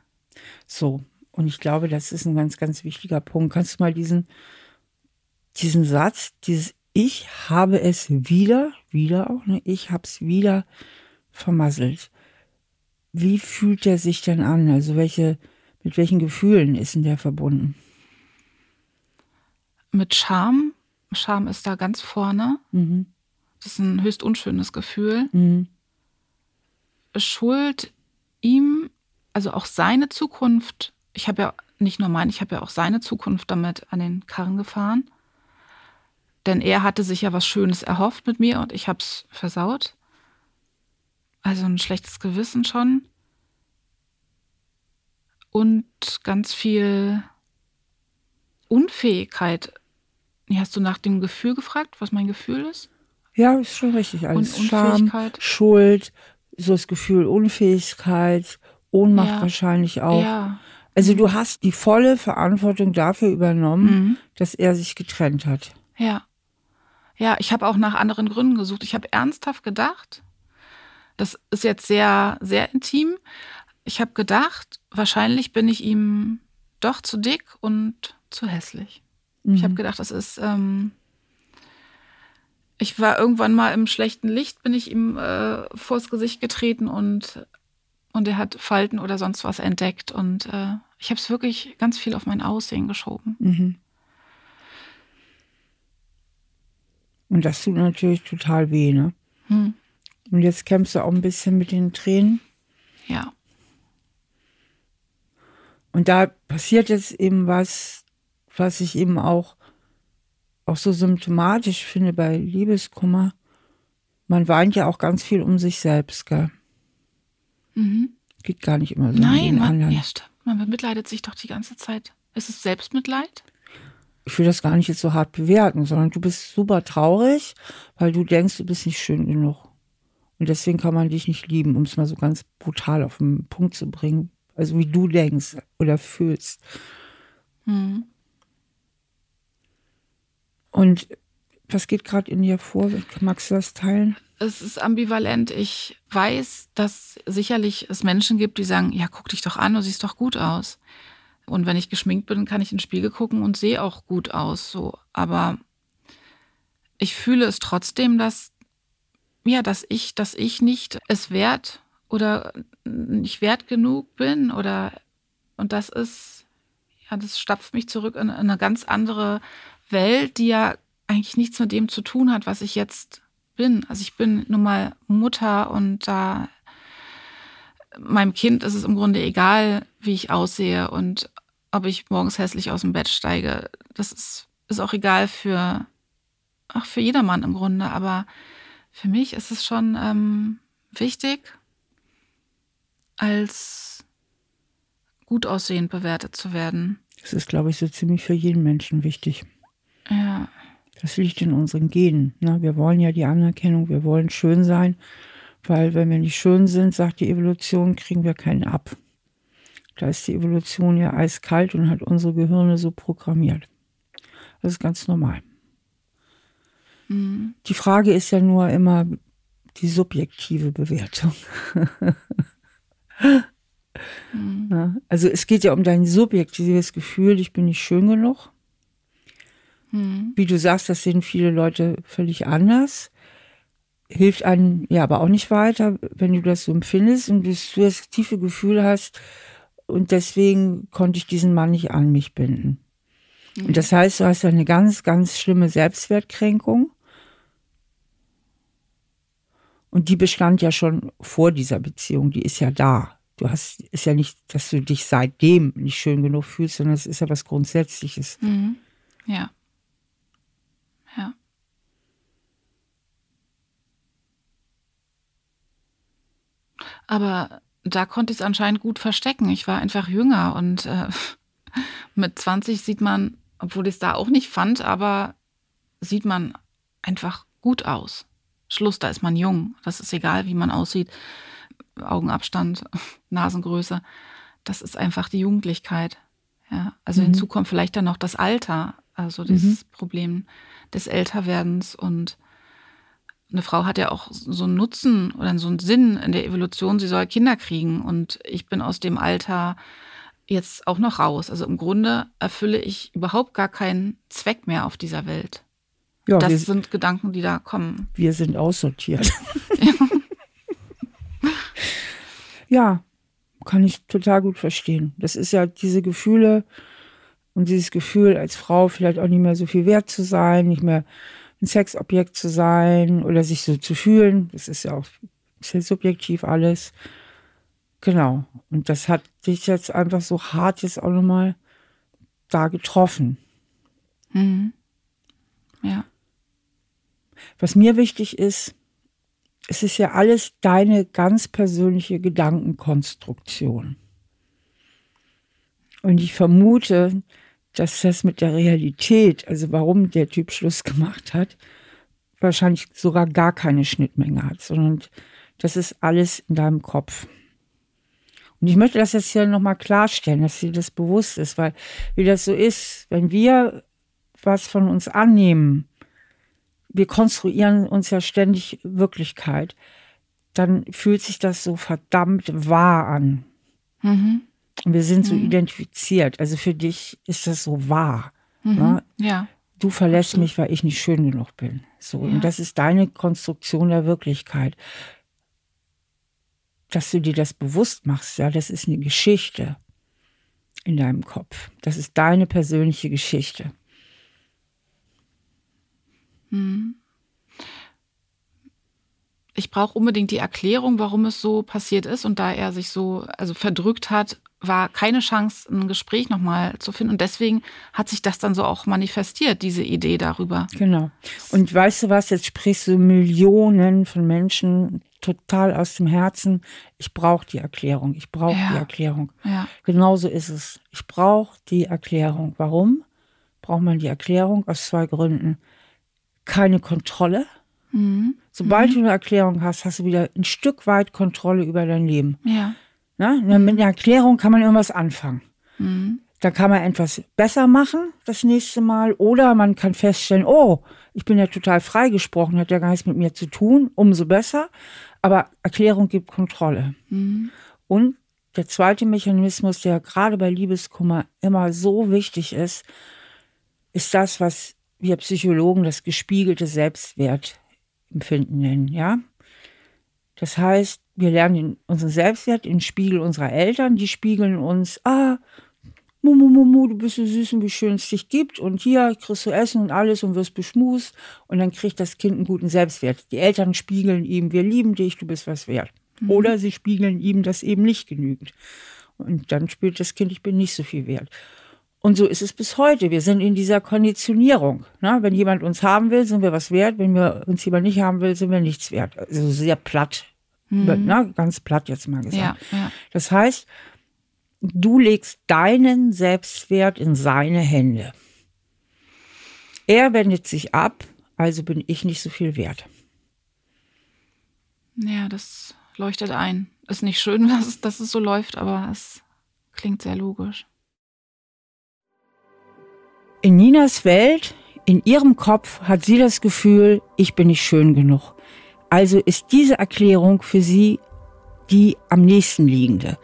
So. Und ich glaube, das ist ein ganz, ganz wichtiger Punkt. Kannst du mal diesen, diesen Satz, dieses Ich habe es wieder, wieder auch, ne? Ich habe es wieder vermasselt. Wie fühlt er sich denn an? Also welche, mit welchen Gefühlen ist denn der verbunden? Mit Scham, Scham ist da ganz vorne. Mhm. Das ist ein höchst unschönes Gefühl. Mhm. Schuld ihm, also auch seine Zukunft, ich habe ja nicht nur meine, ich habe ja auch seine Zukunft damit an den Karren gefahren. Denn er hatte sich ja was Schönes erhofft mit mir und ich habe es versaut. Also ein schlechtes Gewissen schon. Und ganz viel Unfähigkeit. Hast du nach dem Gefühl gefragt, was mein Gefühl ist? Ja, ist schon richtig. Alles Und Scham, Schuld, so das Gefühl Unfähigkeit, Ohnmacht ja. wahrscheinlich auch. Ja. Also du hast die volle Verantwortung dafür übernommen, mhm. dass er sich getrennt hat. Ja. Ja, ich habe auch nach anderen Gründen gesucht. Ich habe ernsthaft gedacht, das ist jetzt sehr, sehr intim. Ich habe gedacht, wahrscheinlich bin ich ihm doch zu dick und zu hässlich. Mhm. Ich habe gedacht, das ist. Ähm, ich war irgendwann mal im schlechten Licht, bin ich ihm äh, vors Gesicht getreten und, und er hat Falten oder sonst was entdeckt. Und äh, ich habe es wirklich ganz viel auf mein Aussehen geschoben. Mhm. Und das tut natürlich total weh, ne? Hm. Und jetzt kämpfst du auch ein bisschen mit den Tränen. Ja. Und da passiert jetzt eben was, was ich eben auch, auch so symptomatisch finde bei Liebeskummer. Man weint ja auch ganz viel um sich selbst, gell? Mhm. Geht gar nicht immer so. Nein, man, ja, stimmt. man bemitleidet sich doch die ganze Zeit. Ist es Selbstmitleid? Ich will das gar nicht jetzt so hart bewerten, sondern du bist super traurig, weil du denkst, du bist nicht schön genug. Und deswegen kann man dich nicht lieben, um es mal so ganz brutal auf den Punkt zu bringen. Also wie du denkst oder fühlst. Mhm. Und was geht gerade in dir vor? Magst du das teilen? Es ist ambivalent. Ich weiß, dass sicherlich es Menschen gibt, die sagen, ja, guck dich doch an, du siehst doch gut aus. Und wenn ich geschminkt bin, kann ich in den Spiegel gucken und sehe auch gut aus, so. Aber ich fühle es trotzdem, dass, ja, dass ich, dass ich nicht es wert oder nicht wert genug bin oder und das ist, ja, das stapft mich zurück in, in eine ganz andere Welt, die ja eigentlich nichts mit dem zu tun hat, was ich jetzt bin. Also ich bin nun mal Mutter und da meinem Kind ist es im Grunde egal, wie ich aussehe und ob ich morgens hässlich aus dem Bett steige. Das ist, ist auch egal für, ach, für jedermann im Grunde. Aber für mich ist es schon ähm, wichtig, als gut aussehend bewertet zu werden. Das ist, glaube ich, so ziemlich für jeden Menschen wichtig. Ja. Das liegt in unseren Genen. Ne? Wir wollen ja die Anerkennung, wir wollen schön sein, weil wenn wir nicht schön sind, sagt die Evolution, kriegen wir keinen ab. Da ist die Evolution ja eiskalt und hat unsere Gehirne so programmiert. Das ist ganz normal. Mhm. Die Frage ist ja nur immer die subjektive Bewertung. Mhm. also es geht ja um dein subjektives Gefühl, ich bin nicht schön genug. Mhm. Wie du sagst, das sehen viele Leute völlig anders. Hilft einem ja aber auch nicht weiter, wenn du das so empfindest und du das tiefe Gefühl hast, und deswegen konnte ich diesen Mann nicht an mich binden. Mhm. Und das heißt, du hast eine ganz, ganz schlimme Selbstwertkränkung. Und die bestand ja schon vor dieser Beziehung, die ist ja da. Du hast, ist ja nicht, dass du dich seitdem nicht schön genug fühlst, sondern es ist ja was Grundsätzliches. Mhm. Ja. Ja. Aber da konnte ich es anscheinend gut verstecken. Ich war einfach jünger und äh, mit 20 sieht man, obwohl ich es da auch nicht fand, aber sieht man einfach gut aus. Schluss, da ist man jung. Das ist egal, wie man aussieht. Augenabstand, Nasengröße. Das ist einfach die Jugendlichkeit. Ja, also mhm. hinzu kommt vielleicht dann noch das Alter, also dieses mhm. Problem des Älterwerdens und eine Frau hat ja auch so einen Nutzen oder so einen Sinn in der Evolution, sie soll Kinder kriegen. Und ich bin aus dem Alter jetzt auch noch raus. Also im Grunde erfülle ich überhaupt gar keinen Zweck mehr auf dieser Welt. Ja, das sind Gedanken, die da kommen. Wir sind aussortiert. ja, kann ich total gut verstehen. Das ist ja diese Gefühle und dieses Gefühl, als Frau vielleicht auch nicht mehr so viel wert zu sein, nicht mehr ein Sexobjekt zu sein oder sich so zu fühlen. Das ist ja auch sehr subjektiv alles. Genau. Und das hat dich jetzt einfach so hart jetzt auch nochmal da getroffen. Mhm. Ja. Was mir wichtig ist, es ist ja alles deine ganz persönliche Gedankenkonstruktion. Und ich vermute, dass das mit der Realität, also warum der Typ Schluss gemacht hat, wahrscheinlich sogar gar keine Schnittmenge hat, sondern das ist alles in deinem Kopf. Und ich möchte das jetzt hier nochmal klarstellen, dass dir das bewusst ist, weil wie das so ist, wenn wir was von uns annehmen, wir konstruieren uns ja ständig Wirklichkeit, dann fühlt sich das so verdammt wahr an. Mhm. Und wir sind so mhm. identifiziert. Also für dich ist das so wahr. Mhm. Ne? Ja. Du verlässt Absolut. mich, weil ich nicht schön genug bin. So. Ja. Und das ist deine Konstruktion der Wirklichkeit. Dass du dir das bewusst machst, ja, das ist eine Geschichte in deinem Kopf. Das ist deine persönliche Geschichte. Ich brauche unbedingt die Erklärung, warum es so passiert ist. Und da er sich so also verdrückt hat, war keine Chance, ein Gespräch nochmal zu finden. Und deswegen hat sich das dann so auch manifestiert, diese Idee darüber. Genau. Und weißt du was, jetzt sprichst du Millionen von Menschen total aus dem Herzen. Ich brauche die Erklärung. Ich brauche ja. die Erklärung. Ja. Genauso ist es. Ich brauche die Erklärung. Warum braucht man die Erklärung? Aus zwei Gründen. Keine Kontrolle. Mhm. Sobald mhm. du eine Erklärung hast, hast du wieder ein Stück weit Kontrolle über dein Leben. Ja. Ne? Mit einer Erklärung kann man irgendwas anfangen. Mhm. Da kann man etwas besser machen das nächste Mal oder man kann feststellen, oh, ich bin ja total freigesprochen, hat ja gar nichts mit mir zu tun, umso besser. Aber Erklärung gibt Kontrolle. Mhm. Und der zweite Mechanismus, der gerade bei Liebeskummer immer so wichtig ist, ist das, was wir Psychologen das gespiegelte Selbstwertempfinden nennen, ja? Das heißt, wir lernen unseren Selbstwert im Spiegel unserer Eltern. Die spiegeln uns, ah, Mumu, Mumu, du bist so süß und wie schön es dich gibt. Und hier kriegst du Essen und alles und wirst beschmust. Und dann kriegt das Kind einen guten Selbstwert. Die Eltern spiegeln ihm, wir lieben dich, du bist was wert. Mhm. Oder sie spiegeln ihm das eben nicht genügend. Und dann spürt das Kind, ich bin nicht so viel wert. Und so ist es bis heute. Wir sind in dieser Konditionierung. Ne? Wenn jemand uns haben will, sind wir was wert. Wenn wir uns jemand nicht haben will, sind wir nichts wert. Also sehr platt. Mhm. Ne? Ganz platt jetzt mal gesagt. Ja, ja. Das heißt, du legst deinen Selbstwert in seine Hände. Er wendet sich ab, also bin ich nicht so viel wert. Ja, das leuchtet ein. Ist nicht schön, dass dass es so läuft, aber es klingt sehr logisch. In Ninas Welt, in ihrem Kopf hat sie das Gefühl, ich bin nicht schön genug. Also ist diese Erklärung für sie die am nächsten liegende,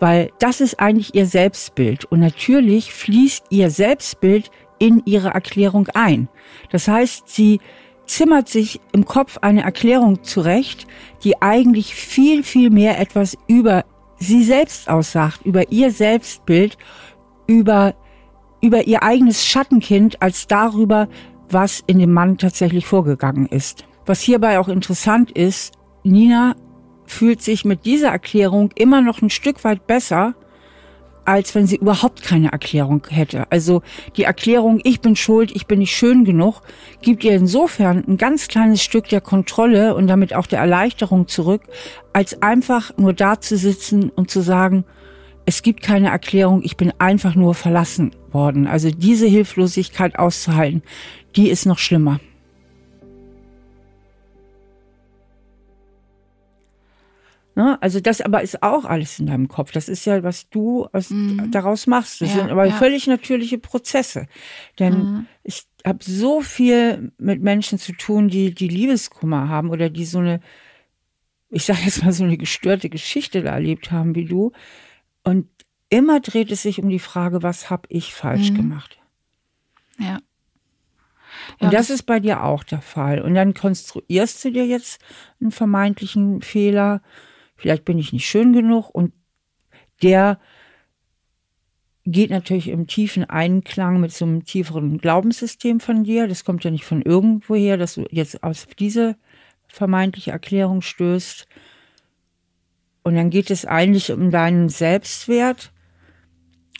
weil das ist eigentlich ihr Selbstbild und natürlich fließt ihr Selbstbild in ihre Erklärung ein. Das heißt, sie zimmert sich im Kopf eine Erklärung zurecht, die eigentlich viel, viel mehr etwas über sie selbst aussagt, über ihr Selbstbild, über über ihr eigenes Schattenkind als darüber, was in dem Mann tatsächlich vorgegangen ist. Was hierbei auch interessant ist, Nina fühlt sich mit dieser Erklärung immer noch ein Stück weit besser, als wenn sie überhaupt keine Erklärung hätte. Also die Erklärung, ich bin schuld, ich bin nicht schön genug, gibt ihr insofern ein ganz kleines Stück der Kontrolle und damit auch der Erleichterung zurück, als einfach nur da zu sitzen und zu sagen, es gibt keine Erklärung, ich bin einfach nur verlassen worden. Also diese Hilflosigkeit auszuhalten, die ist noch schlimmer. Ne? Also das aber ist auch alles in deinem Kopf. Das ist ja, was du aus, mhm. daraus machst. Das ja, sind aber ja. völlig natürliche Prozesse. Denn mhm. ich habe so viel mit Menschen zu tun, die die Liebeskummer haben oder die so eine, ich sage jetzt mal so eine gestörte Geschichte da erlebt haben wie du. Und immer dreht es sich um die Frage, was habe ich falsch mhm. gemacht? Ja. ja. Und das, das ist bei dir auch der Fall. Und dann konstruierst du dir jetzt einen vermeintlichen Fehler. Vielleicht bin ich nicht schön genug. Und der geht natürlich im tiefen Einklang mit so einem tieferen Glaubenssystem von dir. Das kommt ja nicht von irgendwoher, dass du jetzt auf diese vermeintliche Erklärung stößt. Und dann geht es eigentlich um deinen Selbstwert.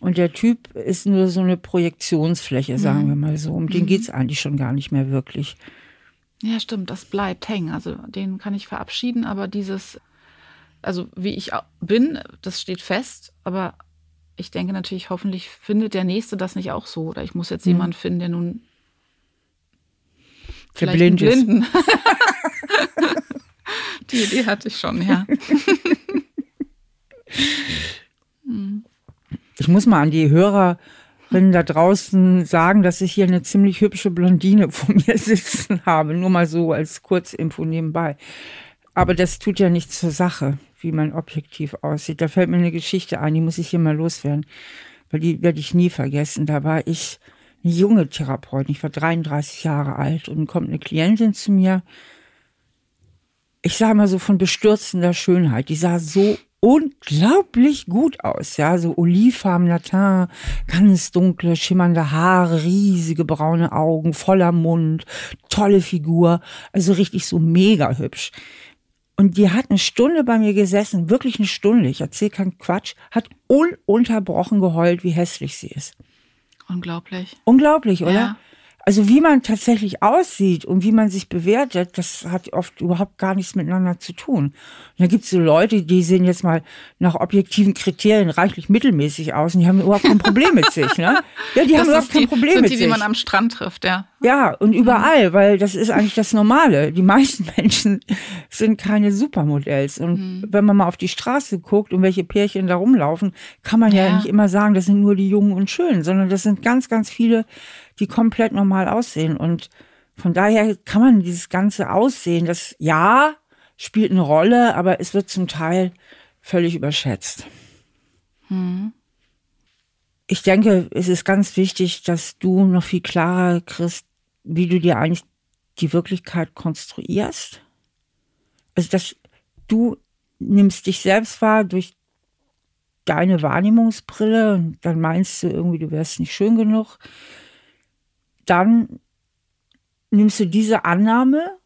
Und der Typ ist nur so eine Projektionsfläche, sagen mhm. wir mal so. Um den mhm. geht es eigentlich schon gar nicht mehr wirklich. Ja, stimmt, das bleibt hängen. Also den kann ich verabschieden, aber dieses, also wie ich bin, das steht fest, aber ich denke natürlich, hoffentlich findet der Nächste das nicht auch so. Oder ich muss jetzt mhm. jemanden finden, der nun vielleicht blind Blinden. Die Idee hatte ich schon, ja. ich muss mal an die Hörerinnen da draußen sagen, dass ich hier eine ziemlich hübsche Blondine vor mir sitzen habe. Nur mal so als Kurzinfo nebenbei. Aber das tut ja nichts zur Sache, wie man objektiv aussieht. Da fällt mir eine Geschichte ein, die muss ich hier mal loswerden. Weil die werde ich nie vergessen. Da war ich eine junge Therapeutin. Ich war 33 Jahre alt und kommt eine Klientin zu mir. Ich sage mal so von bestürzender Schönheit. Die sah so unglaublich gut aus, ja, so olivfarbener Teint, ganz dunkle, schimmernde Haare, riesige braune Augen, voller Mund, tolle Figur, also richtig so mega hübsch. Und die hat eine Stunde bei mir gesessen, wirklich eine Stunde, ich erzähle keinen Quatsch, hat ununterbrochen geheult, wie hässlich sie ist. Unglaublich. Unglaublich, oder? Ja. Also wie man tatsächlich aussieht und wie man sich bewertet, das hat oft überhaupt gar nichts miteinander zu tun. Und da gibt es so Leute, die sehen jetzt mal nach objektiven Kriterien reichlich mittelmäßig aus und die haben überhaupt kein Problem mit sich. Ne? Ja, die das haben überhaupt kein die, Problem sind mit die, sich. die man am Strand trifft, ja. Ja, und überall, weil das ist eigentlich das Normale. Die meisten Menschen sind keine Supermodells. Und mhm. wenn man mal auf die Straße guckt und welche Pärchen da rumlaufen, kann man ja. ja nicht immer sagen, das sind nur die Jungen und Schönen, sondern das sind ganz, ganz viele die komplett normal aussehen. Und von daher kann man dieses ganze Aussehen, das ja spielt eine Rolle, aber es wird zum Teil völlig überschätzt. Hm. Ich denke, es ist ganz wichtig, dass du noch viel klarer kriegst, wie du dir eigentlich die Wirklichkeit konstruierst. Also, dass du nimmst dich selbst wahr durch deine Wahrnehmungsbrille und dann meinst du irgendwie, du wärst nicht schön genug dann nimmst du diese Annahme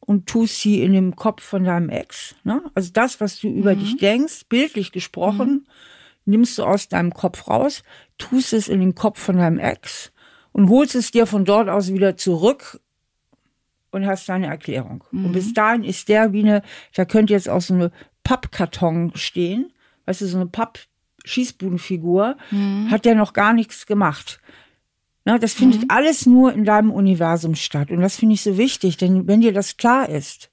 und tust sie in dem Kopf von deinem Ex. Ne? Also das, was du mhm. über dich denkst, bildlich gesprochen, mhm. nimmst du aus deinem Kopf raus, tust es in den Kopf von deinem Ex und holst es dir von dort aus wieder zurück und hast deine Erklärung. Mhm. Und bis dahin ist der wie eine, da könnte jetzt auch so eine Pappkarton stehen, weißt du, so eine Papp-Schießbudenfigur, mhm. hat der noch gar nichts gemacht. Na, das findet mhm. alles nur in deinem Universum statt. Und das finde ich so wichtig, denn wenn dir das klar ist,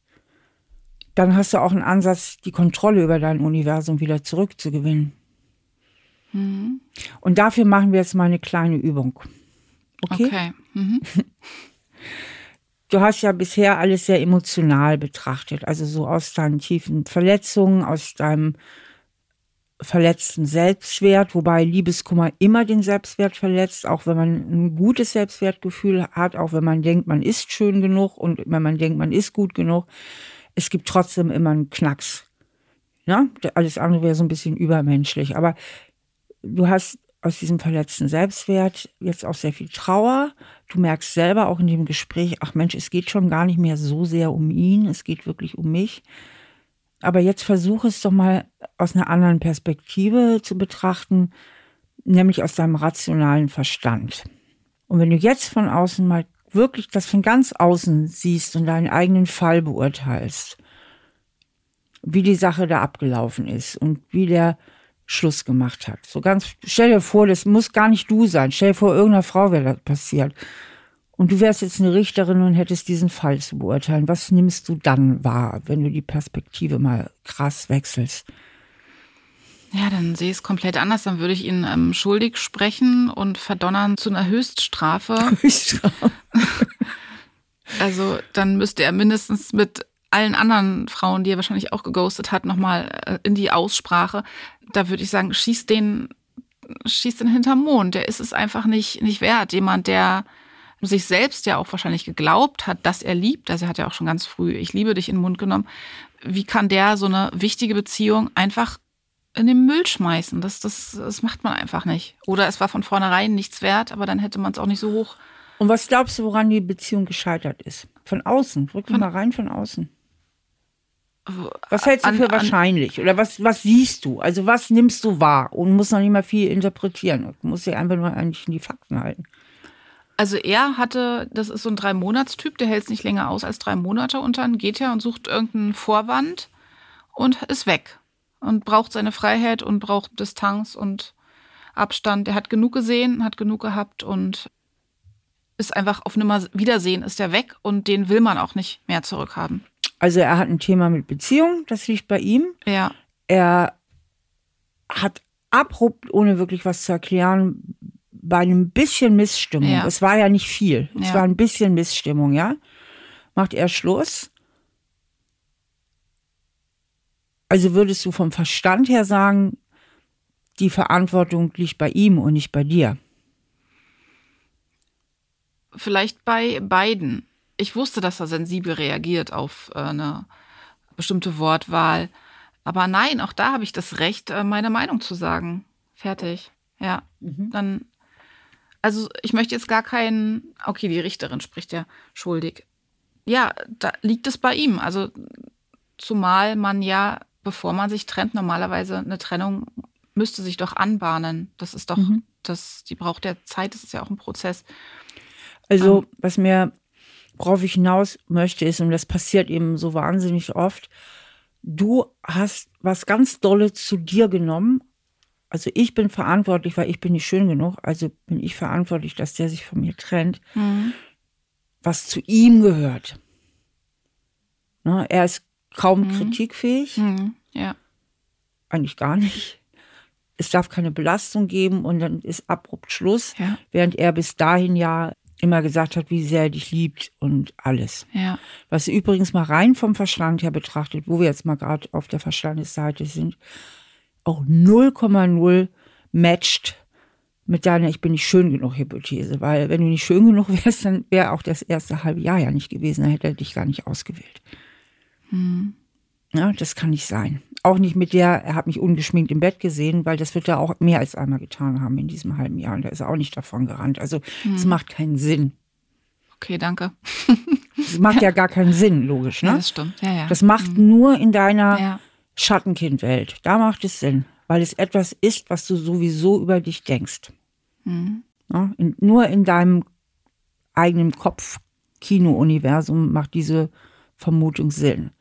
dann hast du auch einen Ansatz, die Kontrolle über dein Universum wieder zurückzugewinnen. Mhm. Und dafür machen wir jetzt mal eine kleine Übung. Okay. okay. Mhm. Du hast ja bisher alles sehr emotional betrachtet, also so aus deinen tiefen Verletzungen, aus deinem verletzten Selbstwert, wobei Liebeskummer immer den Selbstwert verletzt, auch wenn man ein gutes Selbstwertgefühl hat, auch wenn man denkt, man ist schön genug und wenn man denkt, man ist gut genug. Es gibt trotzdem immer einen Knacks. Ja? Alles andere wäre so ein bisschen übermenschlich. Aber du hast aus diesem verletzten Selbstwert jetzt auch sehr viel Trauer. Du merkst selber auch in dem Gespräch, ach Mensch, es geht schon gar nicht mehr so sehr um ihn, es geht wirklich um mich. Aber jetzt versuche es doch mal aus einer anderen Perspektive zu betrachten, nämlich aus deinem rationalen Verstand. Und wenn du jetzt von außen mal wirklich das von ganz außen siehst und deinen eigenen Fall beurteilst, wie die Sache da abgelaufen ist und wie der Schluss gemacht hat. So ganz, stell dir vor, das muss gar nicht du sein. Stell dir vor, irgendeiner Frau wäre das passiert. Und du wärst jetzt eine Richterin und hättest diesen Fall zu beurteilen. Was nimmst du dann wahr, wenn du die Perspektive mal krass wechselst? Ja, dann sehe ich es komplett anders. Dann würde ich ihn ähm, schuldig sprechen und verdonnern zu einer Höchststrafe. Höchststrafe. also dann müsste er mindestens mit allen anderen Frauen, die er wahrscheinlich auch geghostet hat, nochmal äh, in die Aussprache. Da würde ich sagen, schieß den, schieß den hinterm Mond. Der ist es einfach nicht, nicht wert. Jemand, der sich selbst ja auch wahrscheinlich geglaubt hat, dass er liebt, also er hat ja auch schon ganz früh Ich liebe dich in den Mund genommen, wie kann der so eine wichtige Beziehung einfach in den Müll schmeißen? Das, das, das macht man einfach nicht. Oder es war von vornherein nichts wert, aber dann hätte man es auch nicht so hoch. Und was glaubst du, woran die Beziehung gescheitert ist? Von außen, wirklich mal rein von außen. Was hältst du an, für wahrscheinlich? Oder was, was siehst du? Also was nimmst du wahr? Und musst noch nicht mal viel interpretieren. Du musst dich einfach nur eigentlich in die Fakten halten. Also er hatte, das ist so ein Drei-Monats-Typ, der hält es nicht länger aus als drei Monate und dann geht er und sucht irgendeinen Vorwand und ist weg und braucht seine Freiheit und braucht Distanz und Abstand. Er hat genug gesehen, hat genug gehabt und ist einfach auf Nimmer Wiedersehen ist er weg und den will man auch nicht mehr zurückhaben. Also er hat ein Thema mit Beziehung, das liegt bei ihm. Ja. Er hat abrupt, ohne wirklich was zu erklären, bei einem bisschen Missstimmung, Ja. es war ja nicht viel, es Ja. war ein bisschen Missstimmung, ja, macht er Schluss. Also würdest du vom Verstand her sagen, die Verantwortung liegt bei ihm und nicht bei dir. Vielleicht bei beiden. Ich wusste, dass er sensibel reagiert auf äh, eine bestimmte Wortwahl. Aber nein, auch da habe ich das Recht, äh, meine Meinung zu sagen. Fertig. Ja. Dann, also ich möchte jetzt gar keinen, okay, die Richterin spricht ja schuldig. Ja, da liegt es bei ihm. Also zumal man ja, bevor man sich trennt, normalerweise eine Trennung müsste sich doch anbahnen. Das ist doch, das, die braucht ja Zeit, das ist ja auch ein Prozess. Also, was mir, worauf ich hinaus möchte, ist, und das passiert eben so wahnsinnig oft, du hast was ganz Dolle zu dir genommen. Also ich bin verantwortlich, weil ich bin nicht schön genug. Also bin ich verantwortlich, dass der sich von mir trennt, was zu ihm gehört. Ne, er ist kaum kritikfähig, Mhm. Ja. eigentlich gar nicht. Es darf keine Belastung geben und dann ist abrupt Schluss, Ja. während er bis dahin ja immer gesagt hat, wie sehr er dich liebt und alles. Ja. Was übrigens mal rein vom Verstand her betrachtet, wo wir jetzt mal gerade auf der Verstandesseite sind, auch 0,0 matcht mit deiner Ich bin nicht schön genug Hypothese. Weil wenn du nicht schön genug wärst, dann wäre auch das erste halbe Jahr ja nicht gewesen. Dann hätte er dich gar nicht ausgewählt. Ja, das kann nicht sein. Auch nicht mit der, er hat mich ungeschminkt im Bett gesehen, weil das wird er auch mehr als einmal getan haben in diesem halben Jahr. Und da ist er auch nicht davon gerannt. Also es macht keinen Sinn. Okay, danke. Es macht ja gar keinen Sinn, logisch. Ne? Ja, das stimmt. Ja, ja. Das macht nur in deiner. Schattenkindwelt. Da macht es Sinn, weil es etwas ist, was du sowieso über dich denkst. Ja, in, nur in deinem eigenen Kopf, Kino-Universum macht diese Vermutung Sinn.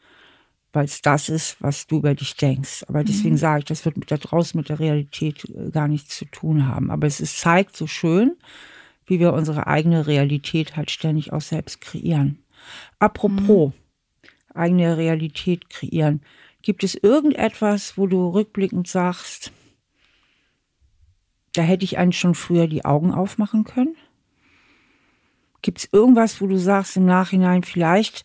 Weil es das ist, was du über dich denkst. Aber deswegen sage ich, das wird mit da draußen mit der Realität äh, gar nichts zu tun haben. Aber es ist, zeigt so schön, wie wir unsere eigene Realität halt ständig auch selbst kreieren. Apropos eigene Realität kreieren. Gibt es irgendetwas, wo du rückblickend sagst, da hätte ich eigentlich schon früher die Augen aufmachen können? Gibt es irgendwas, wo du sagst im Nachhinein, vielleicht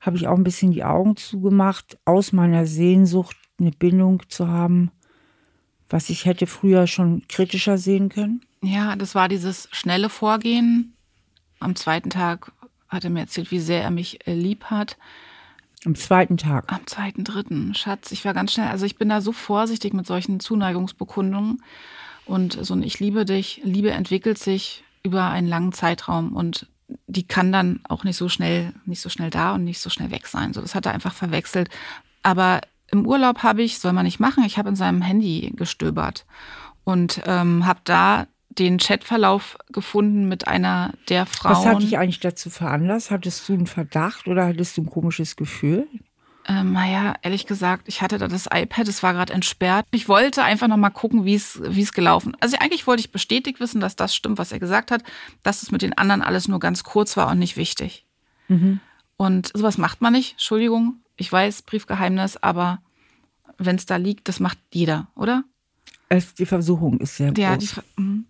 habe ich auch ein bisschen die Augen zugemacht, aus meiner Sehnsucht eine Bindung zu haben, was ich hätte früher schon kritischer sehen können? Ja, das war dieses schnelle Vorgehen. Am zweiten Tag hat er mir erzählt, wie sehr er mich äh, lieb hat. Am zweiten Tag. Am zweiten, dritten, Schatz, ich war ganz schnell, also ich bin da so vorsichtig mit solchen Zuneigungsbekundungen. Und so ein Ich liebe dich, Liebe entwickelt sich über einen langen Zeitraum und die kann dann auch nicht so schnell, nicht so schnell da und nicht so schnell weg sein. So, das hat er einfach verwechselt. Aber im Urlaub habe ich, soll man nicht machen, ich habe in seinem Handy gestöbert und ähm, habe da den Chatverlauf gefunden mit einer der Frauen. Was hat dich eigentlich dazu veranlasst? Hattest du einen Verdacht oder hattest du ein komisches Gefühl? Ähm, naja, ehrlich gesagt, ich hatte da das iPad, es war gerade entsperrt. Ich wollte einfach noch mal gucken, wie es gelaufen. Also eigentlich wollte ich bestätigt wissen, dass das stimmt, was er gesagt hat, dass es mit den anderen alles nur ganz kurz war und nicht wichtig. Und sowas macht man nicht. Entschuldigung, ich weiß, Briefgeheimnis, aber wenn es da liegt, das macht jeder, oder? Es, die Versuchung ist sehr Ja, die, groß. Ver- mhm.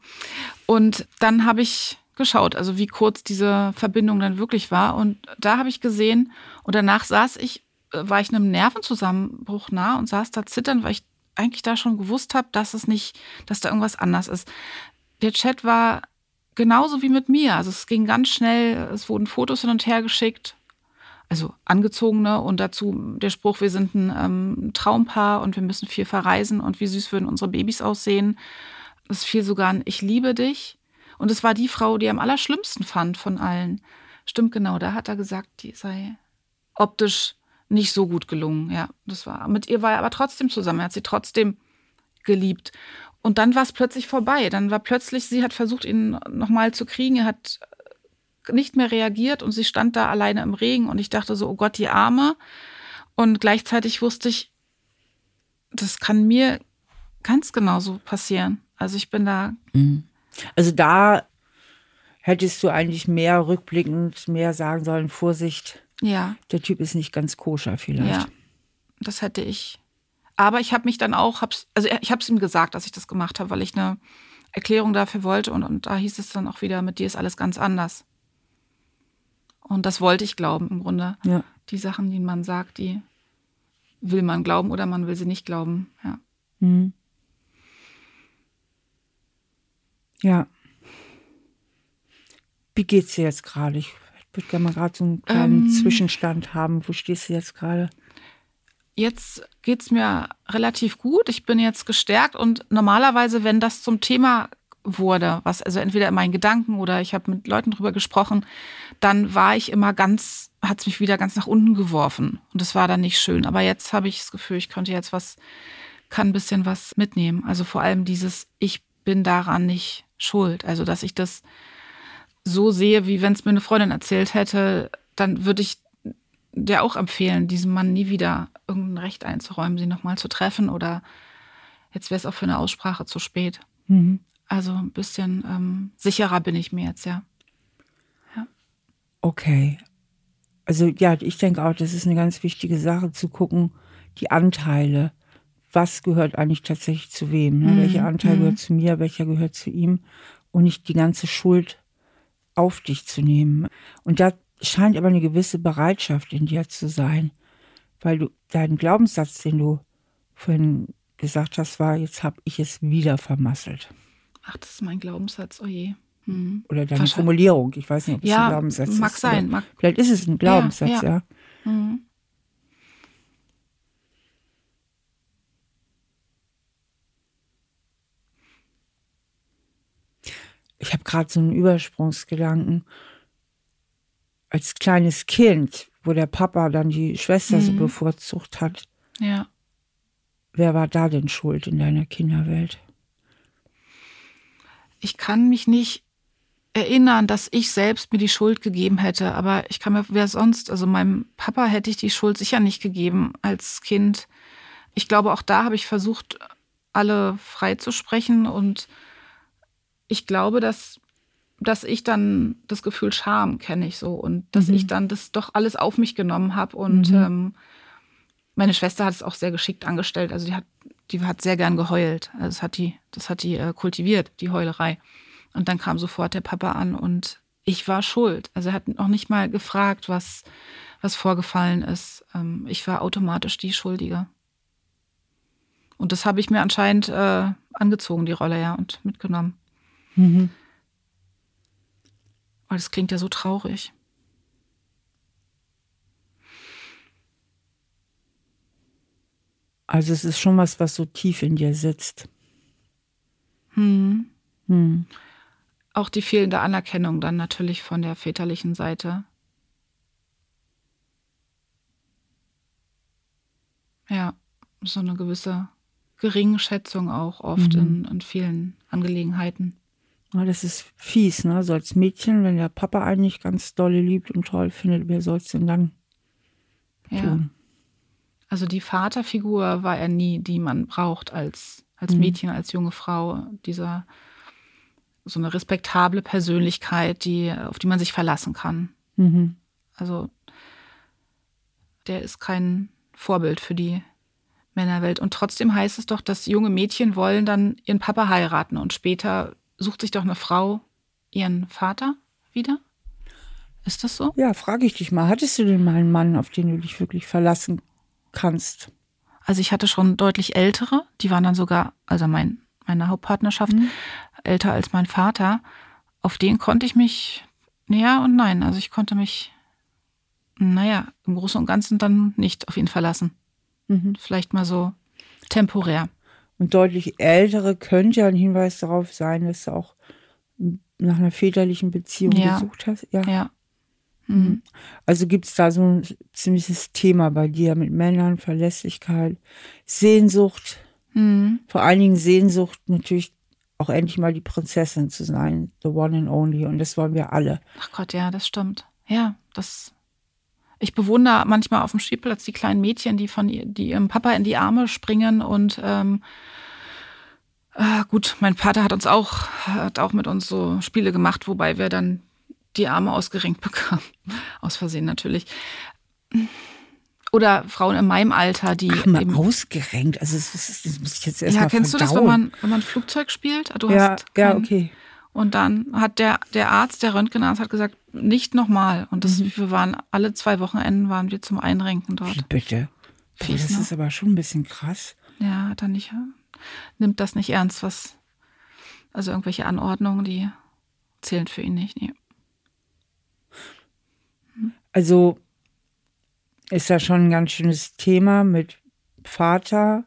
und dann habe ich geschaut, also wie kurz diese Verbindung dann wirklich war. Und da habe ich gesehen, und danach saß ich, äh, war ich einem Nervenzusammenbruch nah und saß da zitternd, weil ich eigentlich da schon gewusst habe, dass es nicht, dass da irgendwas anders ist. Der Chat war genauso wie mit mir. Also es ging ganz schnell, es wurden Fotos hin und her geschickt. Also angezogene und dazu der Spruch, wir sind ein ähm, Traumpaar und wir müssen viel verreisen und wie süß würden unsere Babys aussehen. Es fiel sogar ein Ich liebe dich. Und es war die Frau, die er am allerschlimmsten fand von allen. Stimmt genau, da hat er gesagt, die sei optisch nicht so gut gelungen. Ja, das war. Mit ihr war er aber trotzdem zusammen. Er hat sie trotzdem geliebt. Und dann war es plötzlich vorbei. Dann war plötzlich, sie hat versucht, ihn nochmal zu kriegen. Er hat nicht mehr reagiert und sie stand da alleine im Regen und ich dachte so, oh Gott, die Arme. Und gleichzeitig wusste ich, das kann mir ganz genauso passieren. Also ich bin da. Mhm. Also da hättest du eigentlich mehr rückblickend mehr sagen sollen, Vorsicht. Ja. Der Typ ist nicht ganz koscher vielleicht. Ja, das hätte ich. Aber ich habe mich dann auch, hab's, also ich habe es ihm gesagt, dass ich das gemacht habe, weil ich eine Erklärung dafür wollte und, und da hieß es dann auch wieder, mit dir ist alles ganz anders. Und das wollte ich glauben im Grunde. Ja. Die Sachen, die man sagt, die will man glauben oder man will sie nicht glauben. Ja. Mhm. Ja. Wie geht's dir jetzt gerade? Ich würde gerne mal gerade so einen kleinen ähm, Zwischenstand haben. Wo stehst du jetzt gerade? Jetzt geht's mir relativ gut. Ich bin jetzt gestärkt und normalerweise, wenn das zum Thema wurde, was also entweder in meinen Gedanken oder ich habe mit Leuten drüber gesprochen, dann war ich immer ganz, hat es mich wieder ganz nach unten geworfen und das war dann nicht schön. Aber jetzt habe ich das Gefühl, ich könnte jetzt was, kann ein bisschen was mitnehmen. Also vor allem dieses, ich bin daran nicht schuld. Also dass ich das so sehe, wie wenn es mir eine Freundin erzählt hätte, dann würde ich dir auch empfehlen, diesem Mann nie wieder irgendein Recht einzuräumen, sie nochmal zu treffen oder jetzt wäre es auch für eine Aussprache zu spät. Mhm. Also ein bisschen ähm, sicherer bin ich mir jetzt, ja. ja. Okay. Also ja, ich denke auch, das ist eine ganz wichtige Sache zu gucken, die Anteile. Was gehört eigentlich tatsächlich zu wem? Ne? Mhm. Welcher Anteil mhm. gehört zu mir, welcher gehört zu ihm? Und nicht die ganze Schuld auf dich zu nehmen. Und da scheint aber eine gewisse Bereitschaft in dir zu sein, weil du deinen Glaubenssatz, den du vorhin gesagt hast, war, jetzt habe ich es wieder vermasselt. Ach, das ist mein Glaubenssatz, oh je. Hm. Oder deine Formulierung, ich weiß nicht, ob es ja, ein Glaubenssatz mag ist. Sein, mag sein. Vielleicht ist es ein Glaubenssatz, ja. ja. ja. Mhm. Ich habe gerade so einen Übersprungsgedanken. Als kleines Kind, wo der Papa dann die Schwester mhm. so bevorzugt hat. Ja. Wer war da denn schuld in deiner Kinderwelt? Ich kann mich nicht erinnern, dass ich selbst mir die Schuld gegeben hätte, aber ich kann mir, wer sonst, also meinem Papa hätte ich die Schuld sicher nicht gegeben als Kind. Ich glaube, auch da habe ich versucht, alle freizusprechen und ich glaube, dass, dass ich dann das Gefühl Scham kenne ich so und dass mhm. ich dann das doch alles auf mich genommen habe und mhm. ähm, meine Schwester hat es auch sehr geschickt angestellt. Also die hat die hat sehr gern geheult. Also das hat die, das hat die äh, kultiviert, die Heulerei. Und dann kam sofort der Papa an und ich war schuld. Also er hat noch nicht mal gefragt, was, was vorgefallen ist. Ähm, ich war automatisch die Schuldige. Und das habe ich mir anscheinend äh, angezogen, die Rolle, ja, und mitgenommen. Mhm. Weil das klingt ja so traurig. Also es ist schon was, was so tief in dir sitzt. Hm. Hm. Auch die fehlende Anerkennung dann natürlich von der väterlichen Seite. Ja, so eine gewisse Geringschätzung auch oft mhm. in, in vielen Angelegenheiten. Ja, das ist fies, ne? So als Mädchen, wenn der Papa einen nicht ganz dolle liebt und toll findet, wer soll es denn dann ja. tun? Also die Vaterfigur war er nie, die man braucht als, als mhm. Mädchen, als junge Frau. Dieser so eine respektable Persönlichkeit, die, auf die man sich verlassen kann. Mhm. Also der ist kein Vorbild für die Männerwelt. Und trotzdem heißt es doch, dass junge Mädchen wollen dann ihren Papa heiraten und später sucht sich doch eine Frau ihren Vater wieder. Ist das so? Ja, frage ich dich mal. Hattest du denn mal einen Mann, auf den du dich wirklich verlassen kannst? Also ich hatte schon deutlich ältere, die waren dann sogar, also mein, meine Hauptpartnerschaft, mhm. älter als mein Vater. Auf den konnte ich mich, ja und nein. Also ich konnte mich, naja, im Großen und Ganzen dann nicht auf ihn verlassen. Mhm. Vielleicht mal so temporär. Und deutlich ältere könnte ja ein Hinweis darauf sein, dass du auch nach einer väterlichen Beziehung ja. gesucht hast. Ja. ja. Mhm. Also gibt es da so ein ziemliches Thema bei dir mit Männern, Verlässlichkeit, Sehnsucht, mhm. vor allen Dingen Sehnsucht natürlich auch endlich mal die Prinzessin zu sein, the one and only. Und das wollen wir alle. Ach Gott, ja, das stimmt. Ja, das. Ich bewundere manchmal auf dem Spielplatz die kleinen Mädchen, die von die ihrem Papa in die Arme springen und ähm, äh, gut, mein Vater hat uns auch, hat auch mit uns so Spiele gemacht, wobei wir dann die Arme ausgerenkt bekamen. Aus Versehen natürlich. Oder Frauen in meinem Alter, die. Ach, mal ausgerenkt. Also, das, ist, das muss ich jetzt erstmal Ja, kennst verdauen. du das, wenn man, wenn man Flugzeug spielt? Du Ja, hast ja, okay. Und dann hat der, der Arzt, der Röntgenarzt, hat gesagt, nicht nochmal. Und das, Mhm. wir waren alle zwei Wochenenden waren wir zum Einrenken dort. Wie bitte? Boah, Fies, das ne? ist aber schon ein bisschen krass. Ja, er nicht, nimmt das nicht ernst, was, also irgendwelche Anordnungen, die zählen für ihn nicht. Nee. Also ist da schon ein ganz schönes Thema mit Vater.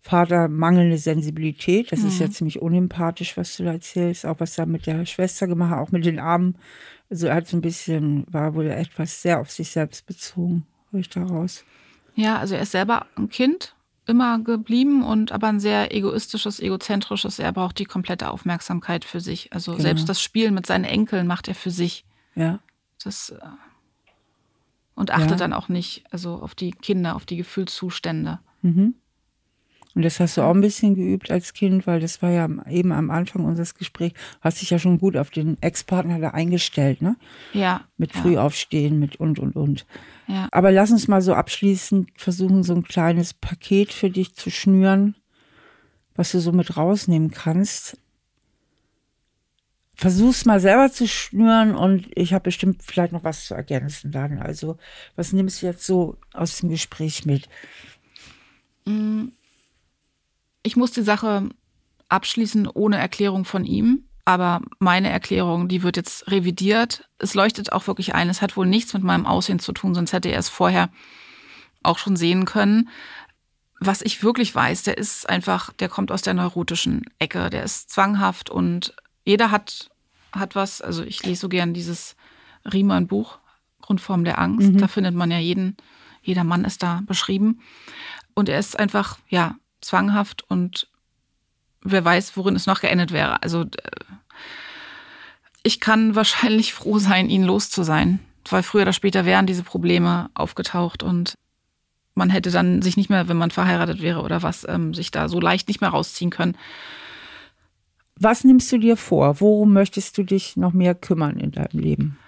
Vater mangelnde Sensibilität. Das ist ja ziemlich unempathisch, was du da erzählst. Auch was da mit der Schwester gemacht hat, auch mit den Armen. Also er hat so ein bisschen, war wohl etwas sehr auf sich selbst bezogen, höre ich daraus. Ja, also er ist selber ein Kind immer geblieben und aber ein sehr egoistisches, egozentrisches. Er braucht die komplette Aufmerksamkeit für sich. Also Genau. selbst das Spielen mit seinen Enkeln macht er für sich. Ja. Das äh, und achtet Ja. dann auch nicht also auf die Kinder, auf die Gefühlszustände. Und das hast du auch ein bisschen geübt als Kind, weil das war ja eben am Anfang unseres Gesprächs, hast dich ja schon gut auf den Ex-Partner da eingestellt, ne? Ja. Mit ja, Frühaufstehen, mit und, und, und. Ja. Aber lass uns mal so abschließend versuchen, so ein kleines Paket für dich zu schnüren, was du so mit rausnehmen kannst. Versuch's mal selber zu schnüren und ich habe bestimmt vielleicht noch was zu ergänzen dann. Also, was nimmst du jetzt so aus dem Gespräch mit? Ich muss die Sache abschließen ohne Erklärung von ihm. Aber meine Erklärung, die wird jetzt revidiert. Es leuchtet auch wirklich ein. Es hat wohl nichts mit meinem Aussehen zu tun, sonst hätte er es vorher auch schon sehen können. Was ich wirklich weiß, der ist einfach, der kommt aus der neurotischen Ecke. Der ist zwanghaft und jeder hat, hat was. Also ich lese so gern dieses Riemann-Buch, Grundform der Angst. Da findet man ja jeden, jeder Mann ist da beschrieben. Und er ist einfach, ja, zwanghaft und wer weiß, worin es noch geendet wäre. Also äh, ich kann wahrscheinlich froh sein, ihn los zu sein, weil früher oder später wären diese Probleme aufgetaucht und man hätte dann sich nicht mehr, wenn man verheiratet wäre oder was, ähm, sich da so leicht nicht mehr rausziehen können. Was nimmst du dir vor? Worum möchtest du dich noch mehr kümmern in deinem Leben?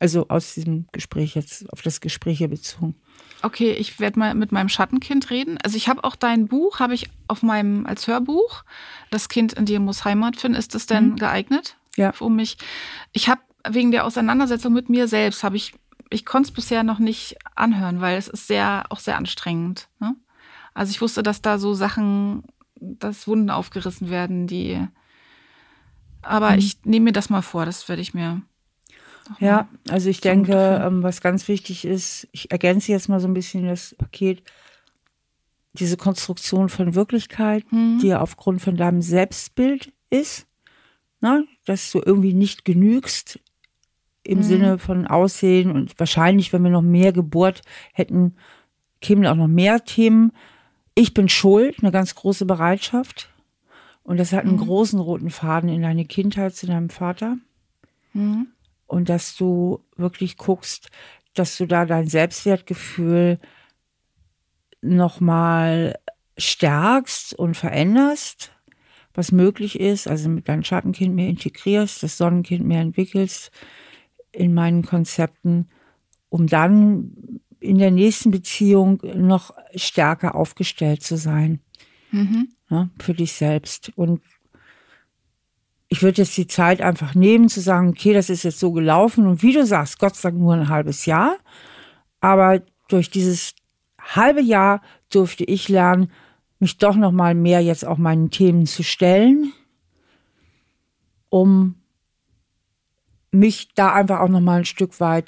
Also aus diesem Gespräch jetzt, auf das Gespräch hier bezogen. Okay, ich werde mal mit meinem Schattenkind reden. Also ich habe auch dein Buch, habe ich auf meinem als Hörbuch. Das Kind in dir muss Heimat finden. Ist das denn geeignet? Ja. Um mich. Ich habe wegen der Auseinandersetzung mit mir selbst habe ich, ich konnte es bisher noch nicht anhören, weil es ist sehr auch sehr anstrengend. Ne? Also ich wusste, dass da so Sachen, dass Wunden aufgerissen werden, die. Aber ich nehme mir das mal vor. Das werde ich mir. Ja, also ich So denke, ähm, was ganz wichtig ist, ich ergänze jetzt mal so ein bisschen das Paket, diese Konstruktion von Wirklichkeit, Mhm. die ja aufgrund von deinem Selbstbild ist, ne? dass du irgendwie nicht genügst im Sinne von Aussehen und wahrscheinlich, wenn wir noch mehr Geburt hätten, kämen auch noch mehr Themen. Ich bin schuld, eine ganz große Bereitschaft. Und das hat einen großen roten Faden in deine Kindheit zu deinem Vater Mhm. und dass du wirklich guckst, dass du da dein Selbstwertgefühl nochmal stärkst und veränderst, was möglich ist, also mit deinem Schattenkind mehr integrierst, das Sonnenkind mehr entwickelst in meinen Konzepten, um dann in der nächsten Beziehung noch stärker aufgestellt zu sein Mhm. ne, für dich selbst. Und ich würde jetzt die Zeit einfach nehmen, zu sagen, okay, das ist jetzt so gelaufen. Und wie du sagst, Gott sei Dank nur ein halbes Jahr. Aber durch dieses halbe Jahr durfte ich lernen, mich doch noch mal mehr jetzt auch meinen Themen zu stellen, um mich da einfach auch noch mal ein Stück weit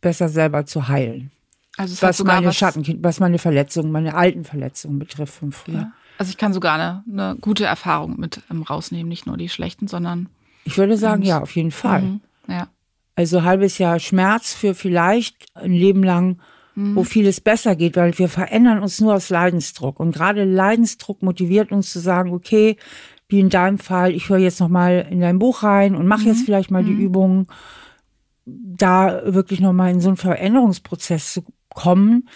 besser selber zu heilen. Also Was meine was, Schattenkind, was meine Verletzungen, meine alten Verletzungen betrifft von früher. Ja. Also ich kann sogar eine, eine gute Erfahrung mit ähm, rausnehmen, nicht nur die schlechten, sondern Ich würde sagen, ja, auf jeden Fall. Mhm. ja. Also halbes Jahr Schmerz für vielleicht ein Leben lang, wo vieles besser geht, weil wir verändern uns nur aus Leidensdruck. Und gerade Leidensdruck motiviert uns zu sagen, okay, wie in deinem Fall, ich höre jetzt nochmal in dein Buch rein und mache mhm. jetzt vielleicht mal mhm. die Übungen, da wirklich nochmal in so einen Veränderungsprozess zu kommen,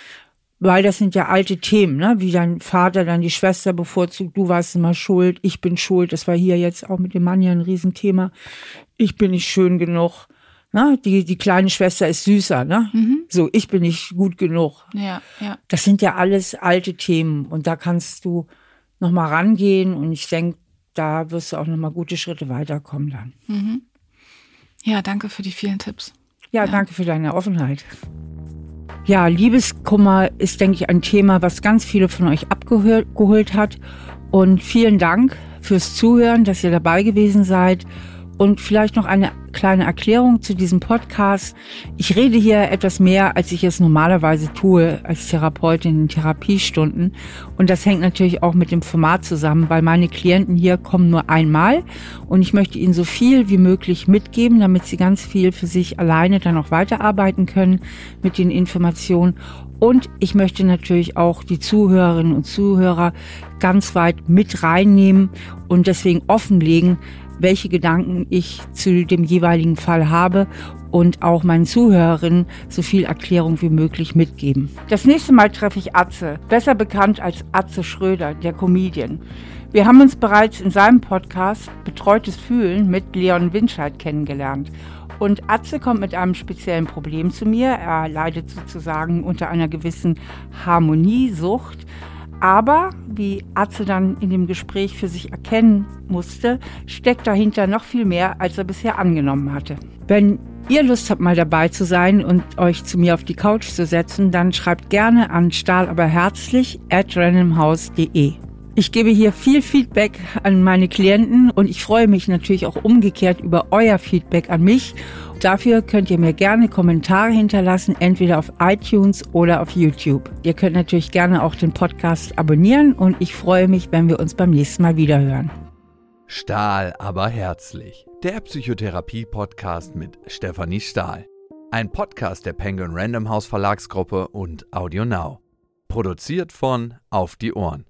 weil das sind ja alte Themen, ne? wie dein Vater dann die Schwester bevorzugt, du warst immer schuld, ich bin schuld, das war hier jetzt auch mit dem Mann ja ein Riesenthema, ich bin nicht schön genug, ne? die, die kleine Schwester ist süßer, ne? Mhm. so, ich bin nicht gut genug. Ja, ja. Das sind ja alles alte Themen und da kannst du nochmal rangehen und ich denke, da wirst du auch nochmal gute Schritte weiterkommen dann. Mhm. Ja, danke für die vielen Tipps. Ja, ja, danke für deine Offenheit. Ja, Liebeskummer ist, denke ich, ein Thema, was ganz viele von euch abgeholt hat. Und vielen Dank fürs Zuhören, dass ihr dabei gewesen seid. Und vielleicht noch eine kleine Erklärung zu diesem Podcast. Ich rede hier etwas mehr, als ich es normalerweise tue als Therapeutin in Therapiestunden. Und das hängt natürlich auch mit dem Format zusammen, weil meine Klienten hier kommen nur einmal und ich möchte ihnen so viel wie möglich mitgeben, damit sie ganz viel für sich alleine dann auch weiterarbeiten können mit den Informationen. Und ich möchte natürlich auch die Zuhörerinnen und Zuhörer ganz weit mit reinnehmen und deswegen offenlegen, welche Gedanken ich zu dem jeweiligen Fall habe und auch meinen Zuhörerinnen so viel Erklärung wie möglich mitgeben. Das nächste Mal treffe ich Atze, besser bekannt als Atze Schröder, der Comedian. Wir haben uns bereits in seinem Podcast Betreutes Fühlen mit Leon Winscheid kennengelernt. Und Atze kommt mit einem speziellen Problem zu mir. Er leidet sozusagen unter einer gewissen Harmoniesucht. Aber, wie Atze dann in dem Gespräch für sich erkennen musste, steckt dahinter noch viel mehr, als er bisher angenommen hatte. Wenn ihr Lust habt, mal dabei zu sein und euch zu mir auf die Couch zu setzen, dann schreibt gerne an stahlaberherzlich at randomhouse.de. Ich gebe hier viel Feedback an meine Klienten und ich freue mich natürlich auch umgekehrt über euer Feedback an mich. Dafür könnt ihr mir gerne Kommentare hinterlassen, entweder auf iTunes oder auf YouTube. Ihr könnt natürlich gerne auch den Podcast abonnieren und ich freue mich, wenn wir uns beim nächsten Mal wieder hören. Stahl aber herzlich. Der Psychotherapie-Podcast mit Stefanie Stahl. Ein Podcast der Penguin Random House Verlagsgruppe und Audio Now. Produziert von Auf die Ohren.